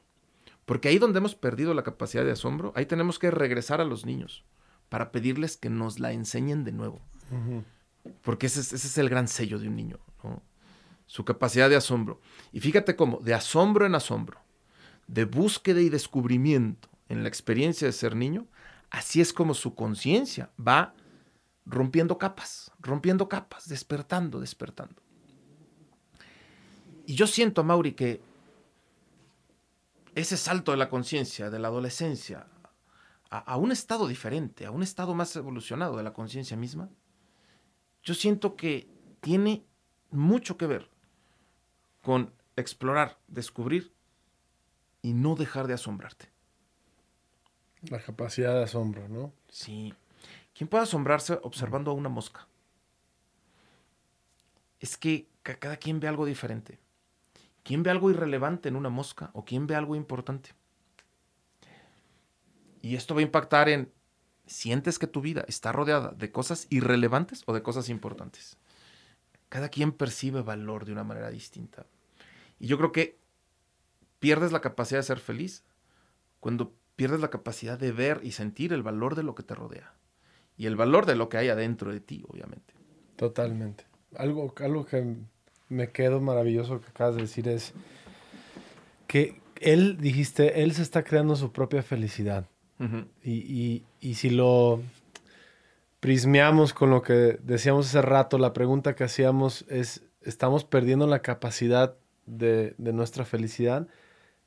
Porque ahí donde hemos perdido la capacidad de asombro, ahí tenemos que regresar a los niños para pedirles que nos la enseñen de nuevo. Porque ese es, el gran sello de un niño, su capacidad de asombro. Y fíjate cómo, de asombro en asombro, de búsqueda y descubrimiento en la experiencia de ser niño, así es como su conciencia va rompiendo capas, rompiendo capas, despertando, despertando. Y yo siento, Mauri, que ese salto de la conciencia, de la adolescencia, a, un estado diferente, a un estado más evolucionado de la conciencia misma, yo siento que tiene mucho que ver con explorar, descubrir y no dejar de asombrarte. La capacidad de asombro, ¿no? Sí. ¿Quién puede asombrarse observando a una mosca? Es que cada quien ve algo diferente. ¿Quién ve algo irrelevante en una mosca o quién ve algo importante? Y esto va a impactar en sientes que tu vida está rodeada de cosas irrelevantes o de cosas importantes. Cada quien percibe valor de una manera distinta. Y yo creo que pierdes la capacidad de ser feliz cuando pierdes la capacidad de ver y sentir el valor de lo que te rodea. Y el valor de lo que hay adentro de ti, obviamente. Totalmente. Algo, algo que me quedo maravilloso que acabas de decir es que él, dijiste, él se está creando su propia felicidad y, si lo prismeamos con lo que decíamos hace rato, la pregunta que hacíamos es, ¿estamos perdiendo la capacidad de, nuestra felicidad?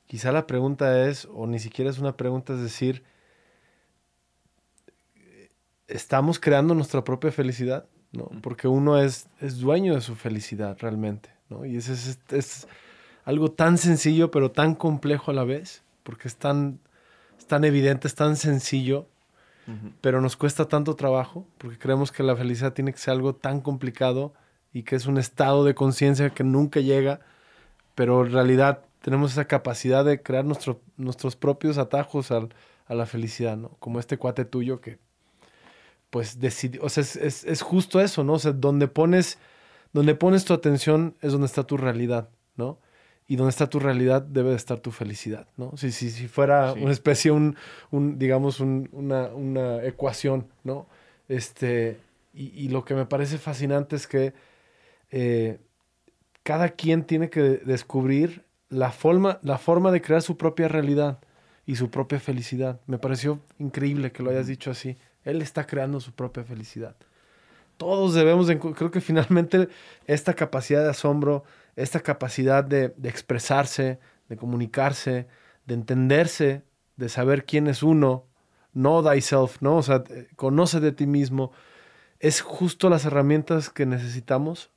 Quizá la pregunta es, o ni siquiera es una pregunta, es decir, ¿estamos creando nuestra propia felicidad? ¿no? Porque uno es, es dueño de su felicidad realmente, ¿no? Y ese es, algo tan sencillo pero tan complejo a la vez, porque es tan, es tan evidente, es tan sencillo, pero nos cuesta tanto trabajo, porque creemos que la felicidad tiene que ser algo tan complicado y que es un estado de conciencia que nunca llega, pero en realidad tenemos esa capacidad de crear nuestro, nuestros propios atajos al, a la felicidad, ¿no? Como este cuate tuyo que, pues, decidió, o sea, es, es, justo eso, ¿no? O sea, donde pones, donde pones tu atención es donde está tu realidad, ¿no? Y donde está tu realidad debe de estar tu felicidad, ¿no? Si, si, si fuera una especie, un, un digamos, un, una, una, ecuación, ¿no? Este, y, y, lo que me parece fascinante es que eh, cada quien tiene que descubrir la forma, la forma de crear su propia realidad y su propia felicidad. Me pareció increíble que lo hayas dicho así. Él está creando su propia felicidad. Todos debemos, de, creo que finalmente esta capacidad de asombro, esta capacidad de, de expresarse, de comunicarse, de entenderse, de saber quién es uno, know thyself, ¿no? O sea, conoce de ti mismo, es justo las herramientas que necesitamos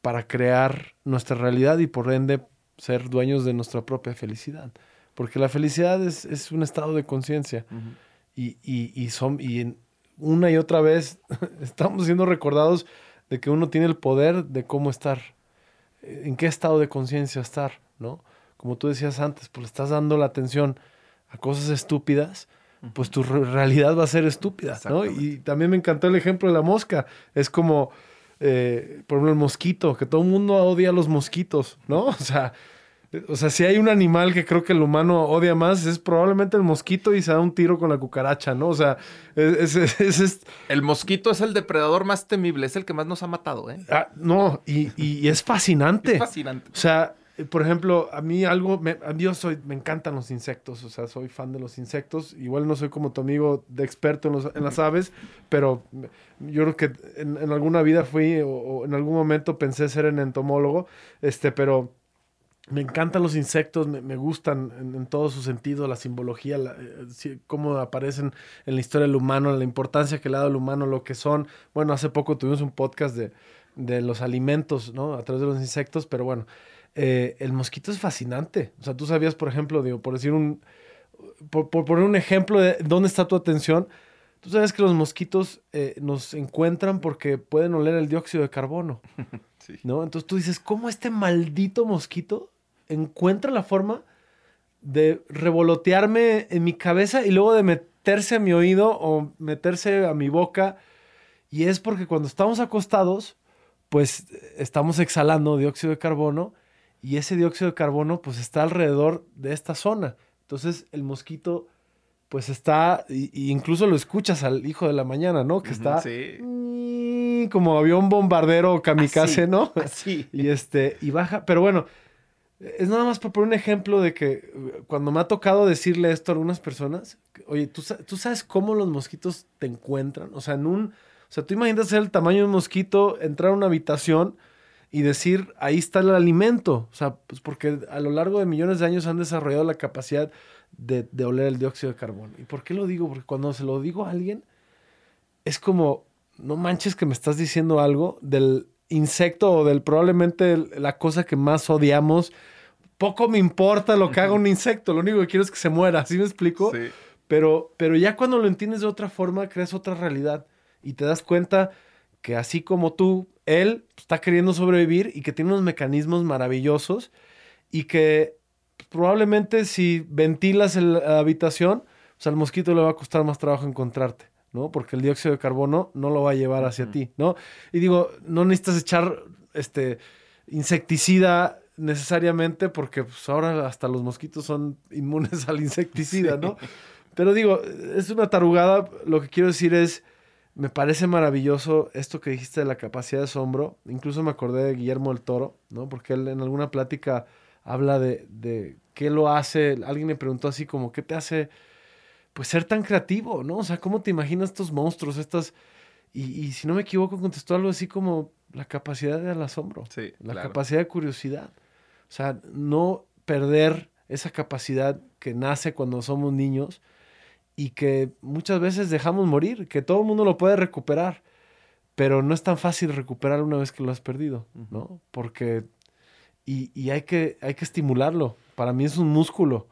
para crear nuestra realidad y por ende ser dueños de nuestra propia felicidad. Porque la felicidad es, es un estado de conciencia. y, y, y, son, y una y otra vez estamos siendo recordados de que uno tiene el poder de cómo estar, eh, en qué estado de conciencia estar, ¿no? Como tú decías antes, pues estás dando la atención a cosas estúpidas, pues tu realidad va a ser estúpida, ¿no? Y también me encantó el ejemplo de la mosca. Es como eh, por ejemplo, el mosquito, que todo el mundo odia a los mosquitos, ¿no? O sea, o sea, si hay un animal que creo que el humano odia más, es probablemente el mosquito y se da un tiro con la cucaracha, ¿no? O sea, es, es, El mosquito es el depredador más temible, es el que más nos ha matado, ¿eh? Ah, no, y, y, es fascinante. Es fascinante. O sea, eh, por ejemplo, a mí algo, me, yo soy, me encantan los insectos, o sea, soy fan de los insectos. Igual no soy como tu amigo de experto en, los, en las aves, pero yo creo que en, alguna vida fui o, en algún momento pensé ser en entomólogo, este, pero me encantan los insectos, me, gustan en, todo su sentido, la simbología, eh, cómo aparecen en la historia del humano, la importancia que le ha dado al humano, lo que son. Bueno, hace poco tuvimos un podcast de, de los alimentos, ¿no? A través de los insectos, pero bueno. Eh, el mosquito es fascinante. O sea, tú sabías, por ejemplo, digo, por decir un, por, poner un ejemplo de dónde está tu atención, tú sabes que los mosquitos eh, nos encuentran porque pueden oler el dióxido de carbono. ¿No? Entonces tú dices, ¿cómo este maldito mosquito encuentra la forma de revolotearme en mi cabeza y luego de meterse a mi oído o meterse a mi boca? Y es porque cuando estamos acostados, pues estamos exhalando dióxido de carbono y ese dióxido de carbono pues está alrededor de esta zona. Entonces el mosquito pues está, y, incluso lo escuchas al hijo de la mañana, ¿no? Que está como avión bombardero kamikaze, ¿no? Sí. Y este, y baja, pero bueno, es nada más por poner un ejemplo de que uh, cuando me ha tocado decirle esto a algunas personas, oye, ¿tú, ¿tú sabes cómo los mosquitos te encuentran? O sea, en un, o sea, tú imaginas el tamaño de un mosquito, entrar a una habitación, y decir, ahí está el alimento. O sea, pues porque a lo largo de millones de años han desarrollado la capacidad de, oler el dióxido de carbono. ¿Y por qué lo digo? Porque cuando se lo digo a alguien, es como, no manches que me estás diciendo algo del insecto o del probablemente la cosa que más odiamos. Poco me importa lo que haga un insecto, lo único que quiero es que se muera, ¿sí me explico? Sí. Pero, pero ya cuando lo entiendes de otra forma, creas otra realidad y te das cuenta que así como tú él está queriendo sobrevivir y que tiene unos mecanismos maravillosos y que probablemente si ventilas la habitación, pues al mosquito le va a costar más trabajo encontrarte, ¿no? Porque el dióxido de carbono no lo va a llevar hacia ti, ¿no? Y digo, no necesitas echar este insecticida necesariamente porque pues, ahora hasta los mosquitos son inmunes al insecticida, ¿no? Pero digo, es una tarugada, lo que quiero decir es me parece maravilloso esto que dijiste de la capacidad de asombro. Incluso me acordé de Guillermo el Toro, ¿no? Porque él en alguna plática habla de, de qué lo hace. Alguien me preguntó así como, ¿qué te hace pues ser tan creativo, ¿no? O sea, ¿cómo te imaginas estos monstruos, estas... Y, si no me equivoco, contestó algo así como la capacidad del asombro. Sí, la capacidad de curiosidad. O sea, no perder esa capacidad que nace cuando somos niños y que muchas veces dejamos morir, que todo el mundo lo puede recuperar, pero no es tan fácil recuperar una vez que lo has perdido, ¿no? Porque, y, hay, que, hay que estimularlo. Para mí es un músculo.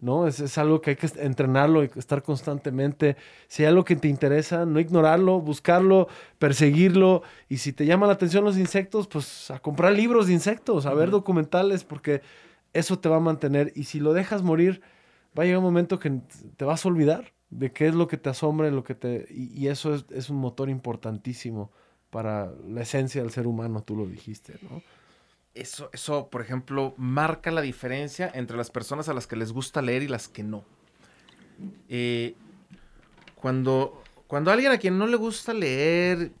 ¿No? Es, es, algo que hay que entrenarlo y estar constantemente. Si hay algo que te interesa, no ignorarlo, buscarlo, perseguirlo. Y si te llama la atención los insectos, pues a comprar libros de insectos, a ver documentales, porque eso te va a mantener. Y si lo dejas morir, va a llegar un momento que te vas a olvidar de qué es lo que te asombra, lo que te, y, eso es, es, un motor importantísimo para la esencia del ser humano, tú lo dijiste, ¿no? Eso, eso, por ejemplo, marca la diferencia entre las personas a las que les gusta leer y las que no. Eh, cuando, cuando alguien a quien no le gusta leer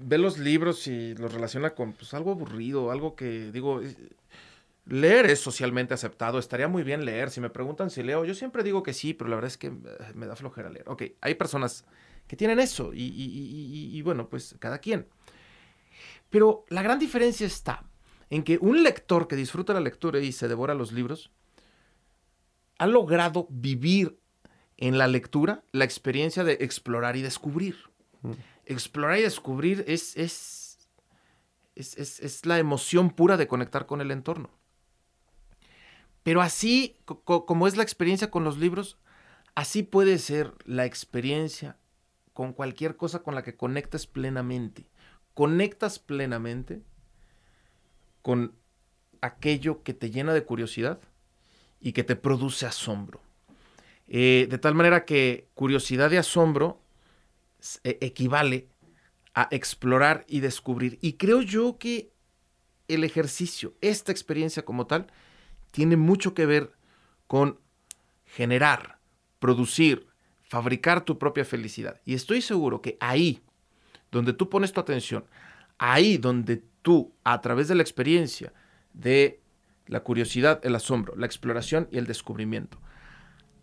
ve los libros y los relaciona con pues, algo aburrido, algo que digo, Leer es socialmente aceptado, estaría muy bien leer. Si me preguntan si leo, yo siempre digo que sí, pero la verdad es que eh, me da flojera leer. Ok, hay personas que tienen eso y, y, bueno, pues cada quien. Pero la gran diferencia está en que un lector que disfruta la lectura y se devora los libros, ha logrado vivir en la lectura la experiencia de explorar y descubrir. Mm. Explorar y descubrir es, es, es, es la emoción pura de conectar con el entorno. Pero así como es la experiencia con los libros, así puede ser la experiencia con cualquier cosa con la que conectes plenamente. Conectas plenamente con aquello que te llena de curiosidad y que te produce asombro. Eh, de tal manera que curiosidad y asombro e, equivale a explorar y descubrir. Y creo yo que el ejercicio, esta experiencia como tal, tiene mucho que ver con generar, producir, fabricar tu propia felicidad. Y estoy seguro que ahí, donde tú pones tu atención, ahí donde tú, a través de la experiencia, de la curiosidad, el asombro, la exploración y el descubrimiento,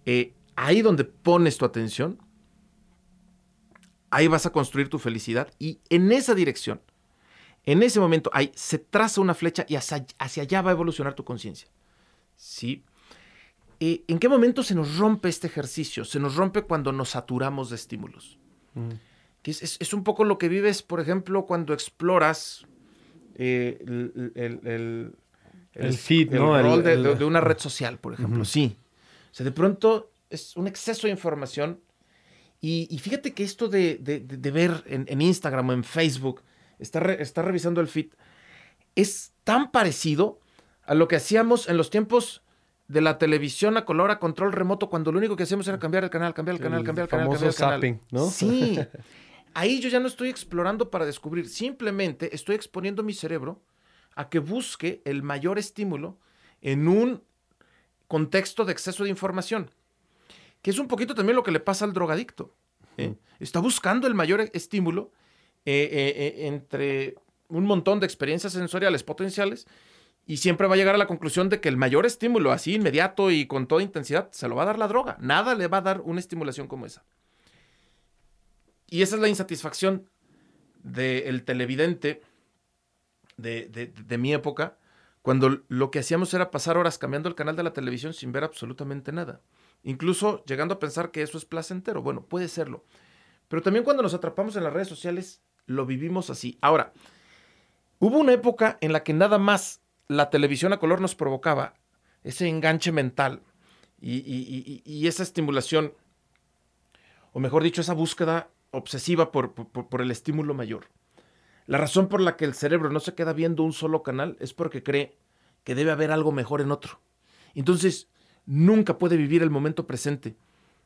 eh, ahí donde pones tu atención, ahí vas a construir tu felicidad y en esa dirección, en ese momento, ahí se traza una flecha y hacia allá va a evolucionar tu conciencia. ¿sí? Eh, ¿En qué momento se nos rompe este ejercicio? Se nos rompe cuando nos saturamos de estímulos. Mm. Que es, un poco lo que vives, por ejemplo, cuando exploras eh, el, el, feed, rol de, una red social, por ejemplo. Sí. O sea, de pronto es un exceso de información. Y, fíjate que esto de, ver en, Instagram o en Facebook, estar, está revisando el feed, es tan parecido a lo que hacíamos en los tiempos de la televisión a color a control remoto cuando lo único que hacíamos era cambiar el canal, cambiar el canal, cambiar el canal, cambiar el zapping, ¿no? Sí. Ahí yo ya no estoy explorando para descubrir, simplemente estoy exponiendo mi cerebro a que busque el mayor estímulo en un contexto de exceso de información, que es un poquito también lo que le pasa al drogadicto. ¿eh? Está buscando el mayor estímulo eh, eh, entre un montón de experiencias sensoriales potenciales y siempre va a llegar a la conclusión de que el mayor estímulo, así inmediato y con toda intensidad, se lo va a dar la droga. Nada le va a dar una estimulación como esa. Y esa es la insatisfacción del televidente de, mi época, cuando lo que hacíamos era pasar horas cambiando el canal de la televisión sin ver absolutamente nada. Incluso llegando a pensar que eso es placentero. Bueno, puede serlo. Pero también cuando nos atrapamos en las redes sociales, lo vivimos así. Ahora, hubo una época en la que nada más la televisión a color nos provocaba ese enganche mental y, esa estimulación, o mejor dicho, esa búsqueda obsesiva por, por, el estímulo mayor. La razón por la que el cerebro no se queda viendo un solo canal es porque cree que debe haber algo mejor en otro. Entonces, nunca puede vivir el momento presente,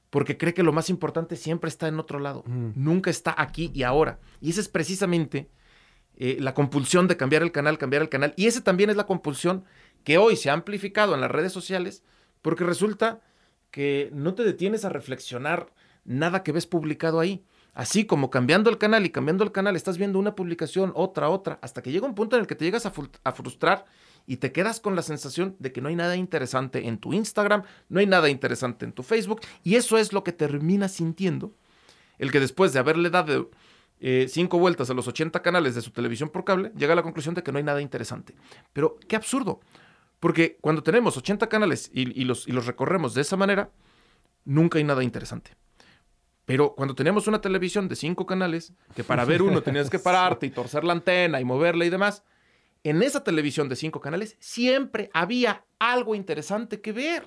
porque cree que lo más importante siempre está en otro lado, mm. nunca está aquí y ahora. Y esa es precisamente eh, la compulsión de cambiar el canal, cambiar el canal. Y esa también es la compulsión que hoy se ha amplificado en las redes sociales, porque resulta que no te detienes a reflexionar nada que ves publicado ahí. Así como cambiando el canal y cambiando el canal, estás viendo una publicación, otra, otra, hasta que llega un punto en el que te llegas a, frustrar y te quedas con la sensación de que no hay nada interesante en tu Instagram, no hay nada interesante en tu Facebook, y eso es lo que terminas sintiendo, el que después de haberle dado eh, cinco vueltas a los 80 canales de su televisión por cable, llega a la conclusión de que no hay nada interesante. Pero qué absurdo, porque cuando tenemos 80 canales y los recorremos de esa manera, nunca hay nada interesante. Pero cuando tenemos una televisión de cinco canales, que para ver uno tenías que pararte y torcer la antena y moverla y demás, en esa televisión de cinco canales siempre había algo interesante que ver.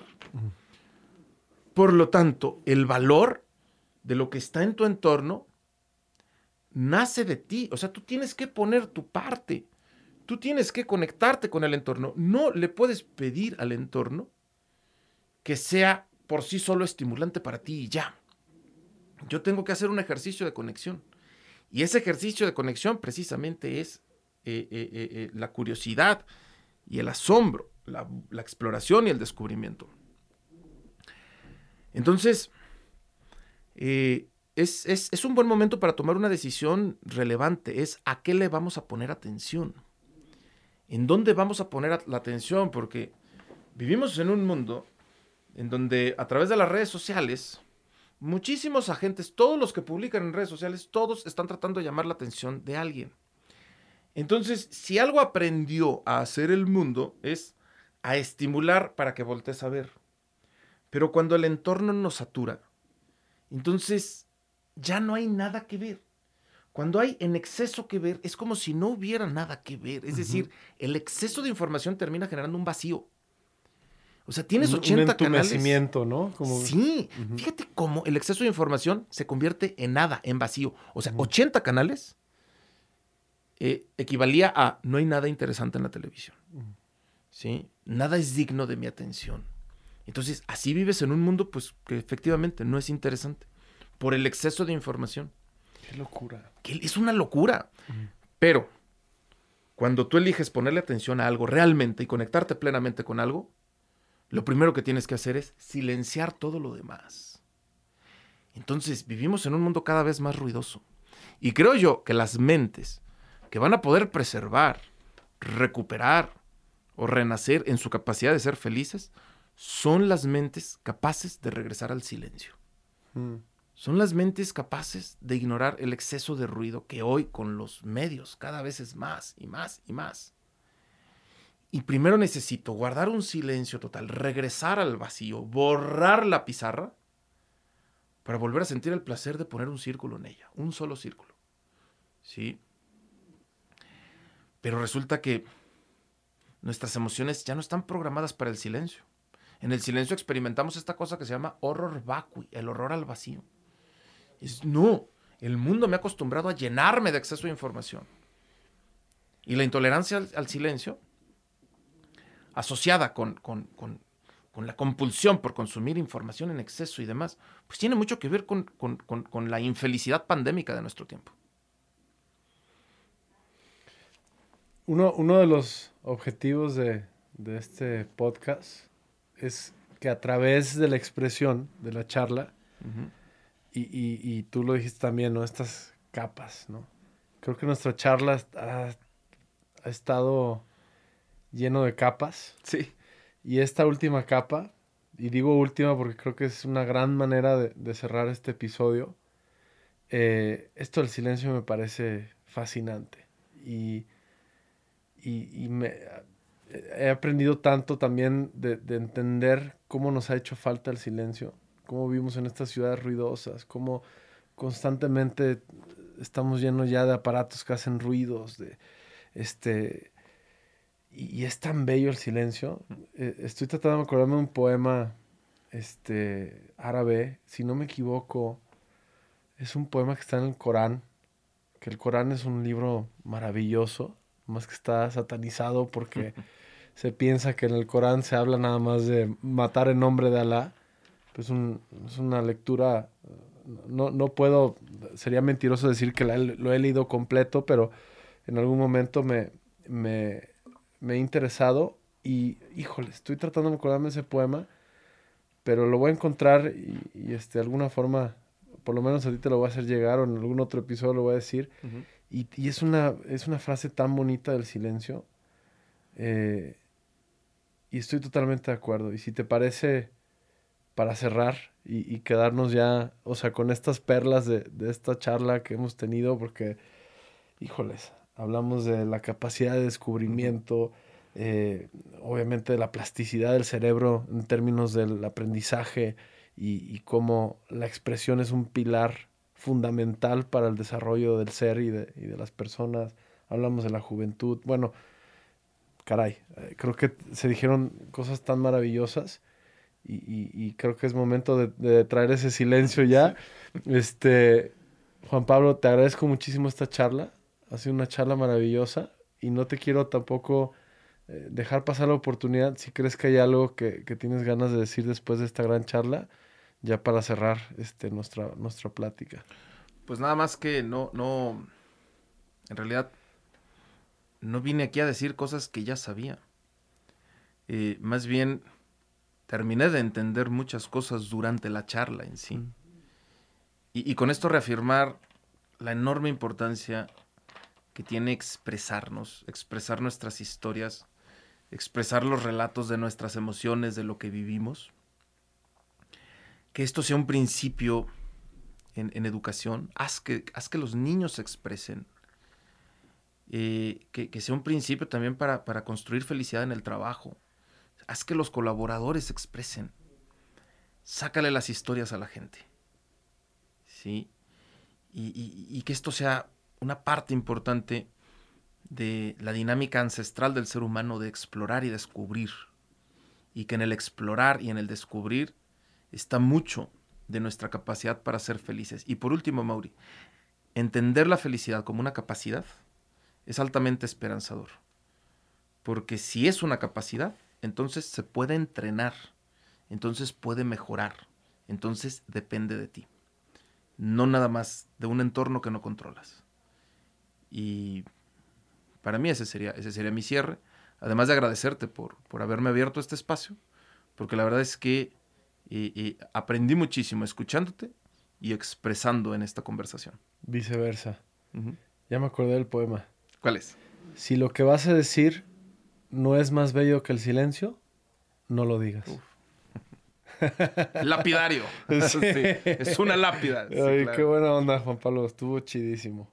Por lo tanto, el valor de lo que está en tu entorno nace de ti. O sea, tú tienes que poner tu parte. Tú tienes que conectarte con el entorno. No le puedes pedir al entorno que sea por sí solo estimulante para ti y ya. Yo tengo que hacer un ejercicio de conexión. Y ese ejercicio de conexión precisamente es eh, eh, eh, la curiosidad y el asombro, la, exploración y el descubrimiento. Entonces, es, es, un buen momento para tomar una decisión relevante, es a qué le vamos a poner atención. ¿En dónde vamos a poner la atención? Porque vivimos en un mundo en donde a través de las redes sociales, muchísimos agentes, todos los que publican en redes sociales, todos están tratando de llamar la atención de alguien. Entonces, si algo aprendió a hacer el mundo es a estimular para que voltees a ver. Pero cuando el entorno nos satura, entonces ya no hay nada que ver. Cuando hay en exceso que ver, es como si no hubiera nada que ver. Es decir, el exceso de información termina generando un vacío. O sea, tienes 80 un canales. ¿no? Sí, fíjate cómo el exceso de información se convierte en nada, en vacío. O sea, 80 canales eh, equivalía a no hay nada interesante en la televisión. ¿Sí? Nada es digno de mi atención. Entonces, así vives en un mundo pues que efectivamente no es interesante por el exceso de información. Qué locura. Que es una locura. Pero cuando tú eliges ponerle atención a algo realmente y conectarte plenamente con algo, lo primero que tienes que hacer es silenciar todo lo demás. Entonces vivimos en un mundo cada vez más ruidoso. Y creo yo que las mentes que van a poder preservar, recuperar o renacer en su capacidad de ser felices son las mentes capaces de regresar al silencio. Mm. Son las mentes capaces de ignorar el exceso de ruido que hoy con los medios cada vez es más y más y más. Y primero necesito guardar un silencio total, regresar al vacío, borrar la pizarra para volver a sentir el placer de poner un círculo en ella, un solo círculo. ¿Sí? Pero resulta que nuestras emociones ya no están programadas para el silencio. En el silencio experimentamos esta cosa que se llama horror vacui, el horror al vacío. Es, no, el mundo me ha acostumbrado a llenarme de exceso de información. Y la intolerancia al, silencio, asociada con, con, la compulsión por consumir información en exceso y demás, pues tiene mucho que ver con la infelicidad pandémica de nuestro tiempo. Uno, de los objetivos de, este podcast es que a través de la expresión, de la charla, y, tú lo dijiste también, ¿no? Estas capas, ¿no? Creo que nuestra charla ha, estado lleno de capas. Sí. Y esta última capa, y digo última porque creo que es una gran manera de, cerrar este episodio, eh, esto del silencio me parece fascinante. Y y, me, he aprendido tanto también de, entender cómo nos ha hecho falta el silencio, cómo vivimos en estas ciudades ruidosas, cómo constantemente estamos llenos ya de aparatos que hacen ruidos, de este y, es tan bello el silencio. Eh, estoy tratando de acordarme de un poema este árabe, si no me equivoco, es un poema que está en el Corán, que el Corán es un libro maravilloso más que está satanizado porque se piensa que en el Corán se habla nada más de matar en nombre de Alá. Pues es una lectura, no, no, puedo, sería mentiroso decir que lo he leído completo, pero en algún momento me, me, he interesado y, híjole, estoy tratando de acordarme de ese poema, pero lo voy a encontrar y, este, de alguna forma, por lo menos a ti te lo voy a hacer llegar o en algún otro episodio lo voy a decir. Y, es, una, es una frase tan bonita del silencio. Eh, y estoy totalmente de acuerdo. Y si te parece, para cerrar y, quedarnos ya, o sea, con estas perlas de, esta charla que hemos tenido, porque, híjoles, hablamos de la capacidad de descubrimiento, eh, obviamente de la plasticidad del cerebro en términos del aprendizaje y, y cómo la expresión es un pilar fundamental para el desarrollo del ser y de, las personas. Hablamos de la juventud. Bueno, caray, eh, creo que se dijeron cosas tan maravillosas y, creo que es momento de, traer ese silencio ya. Este, Juan Pablo, te agradezco muchísimo esta charla. Ha sido una charla maravillosa y no te quiero tampoco eh, dejar pasar la oportunidad. Si crees que hay algo que, tienes ganas de decir después de esta gran charla, ya para cerrar este, nuestra, nuestra plática. Pues nada más que no, no, en realidad no vine aquí a decir cosas que ya sabía. Eh, más bien terminé de entender muchas cosas durante la charla en sí. Mm. Y, y, con esto reafirmar la enorme importancia que tiene expresarnos, expresar nuestras historias, expresar los relatos de nuestras emociones, de lo que vivimos. Que esto sea un principio en, educación, haz que, haz que los niños se expresen. Eh, que, sea un principio también para, construir felicidad en el trabajo. Haz que los colaboradores se expresen. Sácale las historias a la gente. ¿Sí? y que esto sea una parte importante de la dinámica ancestral del ser humano de explorar y descubrir. Y que en el explorar y en el descubrir está mucho de nuestra capacidad para ser felices. Y por último, Mauri, entender la felicidad como una capacidad es altamente esperanzador. Porque si es una capacidad, entonces se puede entrenar, entonces puede mejorar, entonces depende de ti. No nada más de un entorno que no controlas. Y para mí ese sería, ese sería mi cierre. Además de agradecerte por, por haberme abierto este espacio, porque la verdad es que eh, eh, aprendí muchísimo escuchándote y expresando en esta conversación. Viceversa. Ya me acordé del poema. ¿Cuál es? Si lo que vas a decir no es más bello que el silencio, no lo digas. Lapidario. Es una lápida. Ay, qué buena onda, Juan Pablo. Estuvo chidísimo.